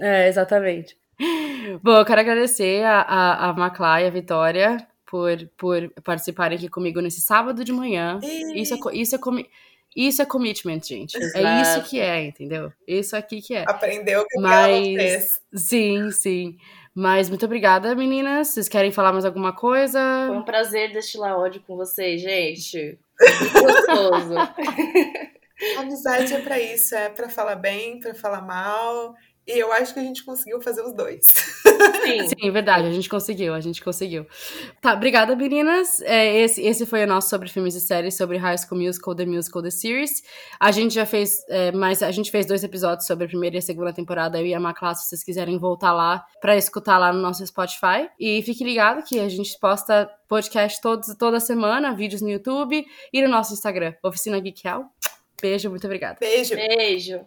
é, exatamente. Bom, eu quero agradecer a, a, a Maclá e a Vitória por, por participarem aqui comigo nesse sábado de manhã. Isso é, isso é, comi isso é commitment, gente. Exato. É isso que é, entendeu? Isso aqui que é. Aprendeu o que Mas, fez. Sim, sim. Mas muito obrigada, meninas. Vocês querem falar mais alguma coisa? Foi um prazer destilar ódio com vocês, gente. Muito gostoso. Amizade é para isso, é para falar bem, para falar mal e eu acho que a gente conseguiu fazer os dois. Sim, Sim verdade, a gente conseguiu, a gente conseguiu. Tá, obrigada, meninas. É, esse, esse foi o nosso sobre filmes e séries, sobre High School Musical, The Musical, The Series. A gente já fez, é, mas a gente fez dois episódios sobre a primeira e a segunda temporada, eu e a Maclá, se vocês quiserem voltar lá para escutar lá no nosso Spotify. E fique ligado que a gente posta podcast todos, toda semana, vídeos no YouTube e no nosso Instagram, Oficina Geekial. Beijo, muito obrigada. Beijo. Beijo.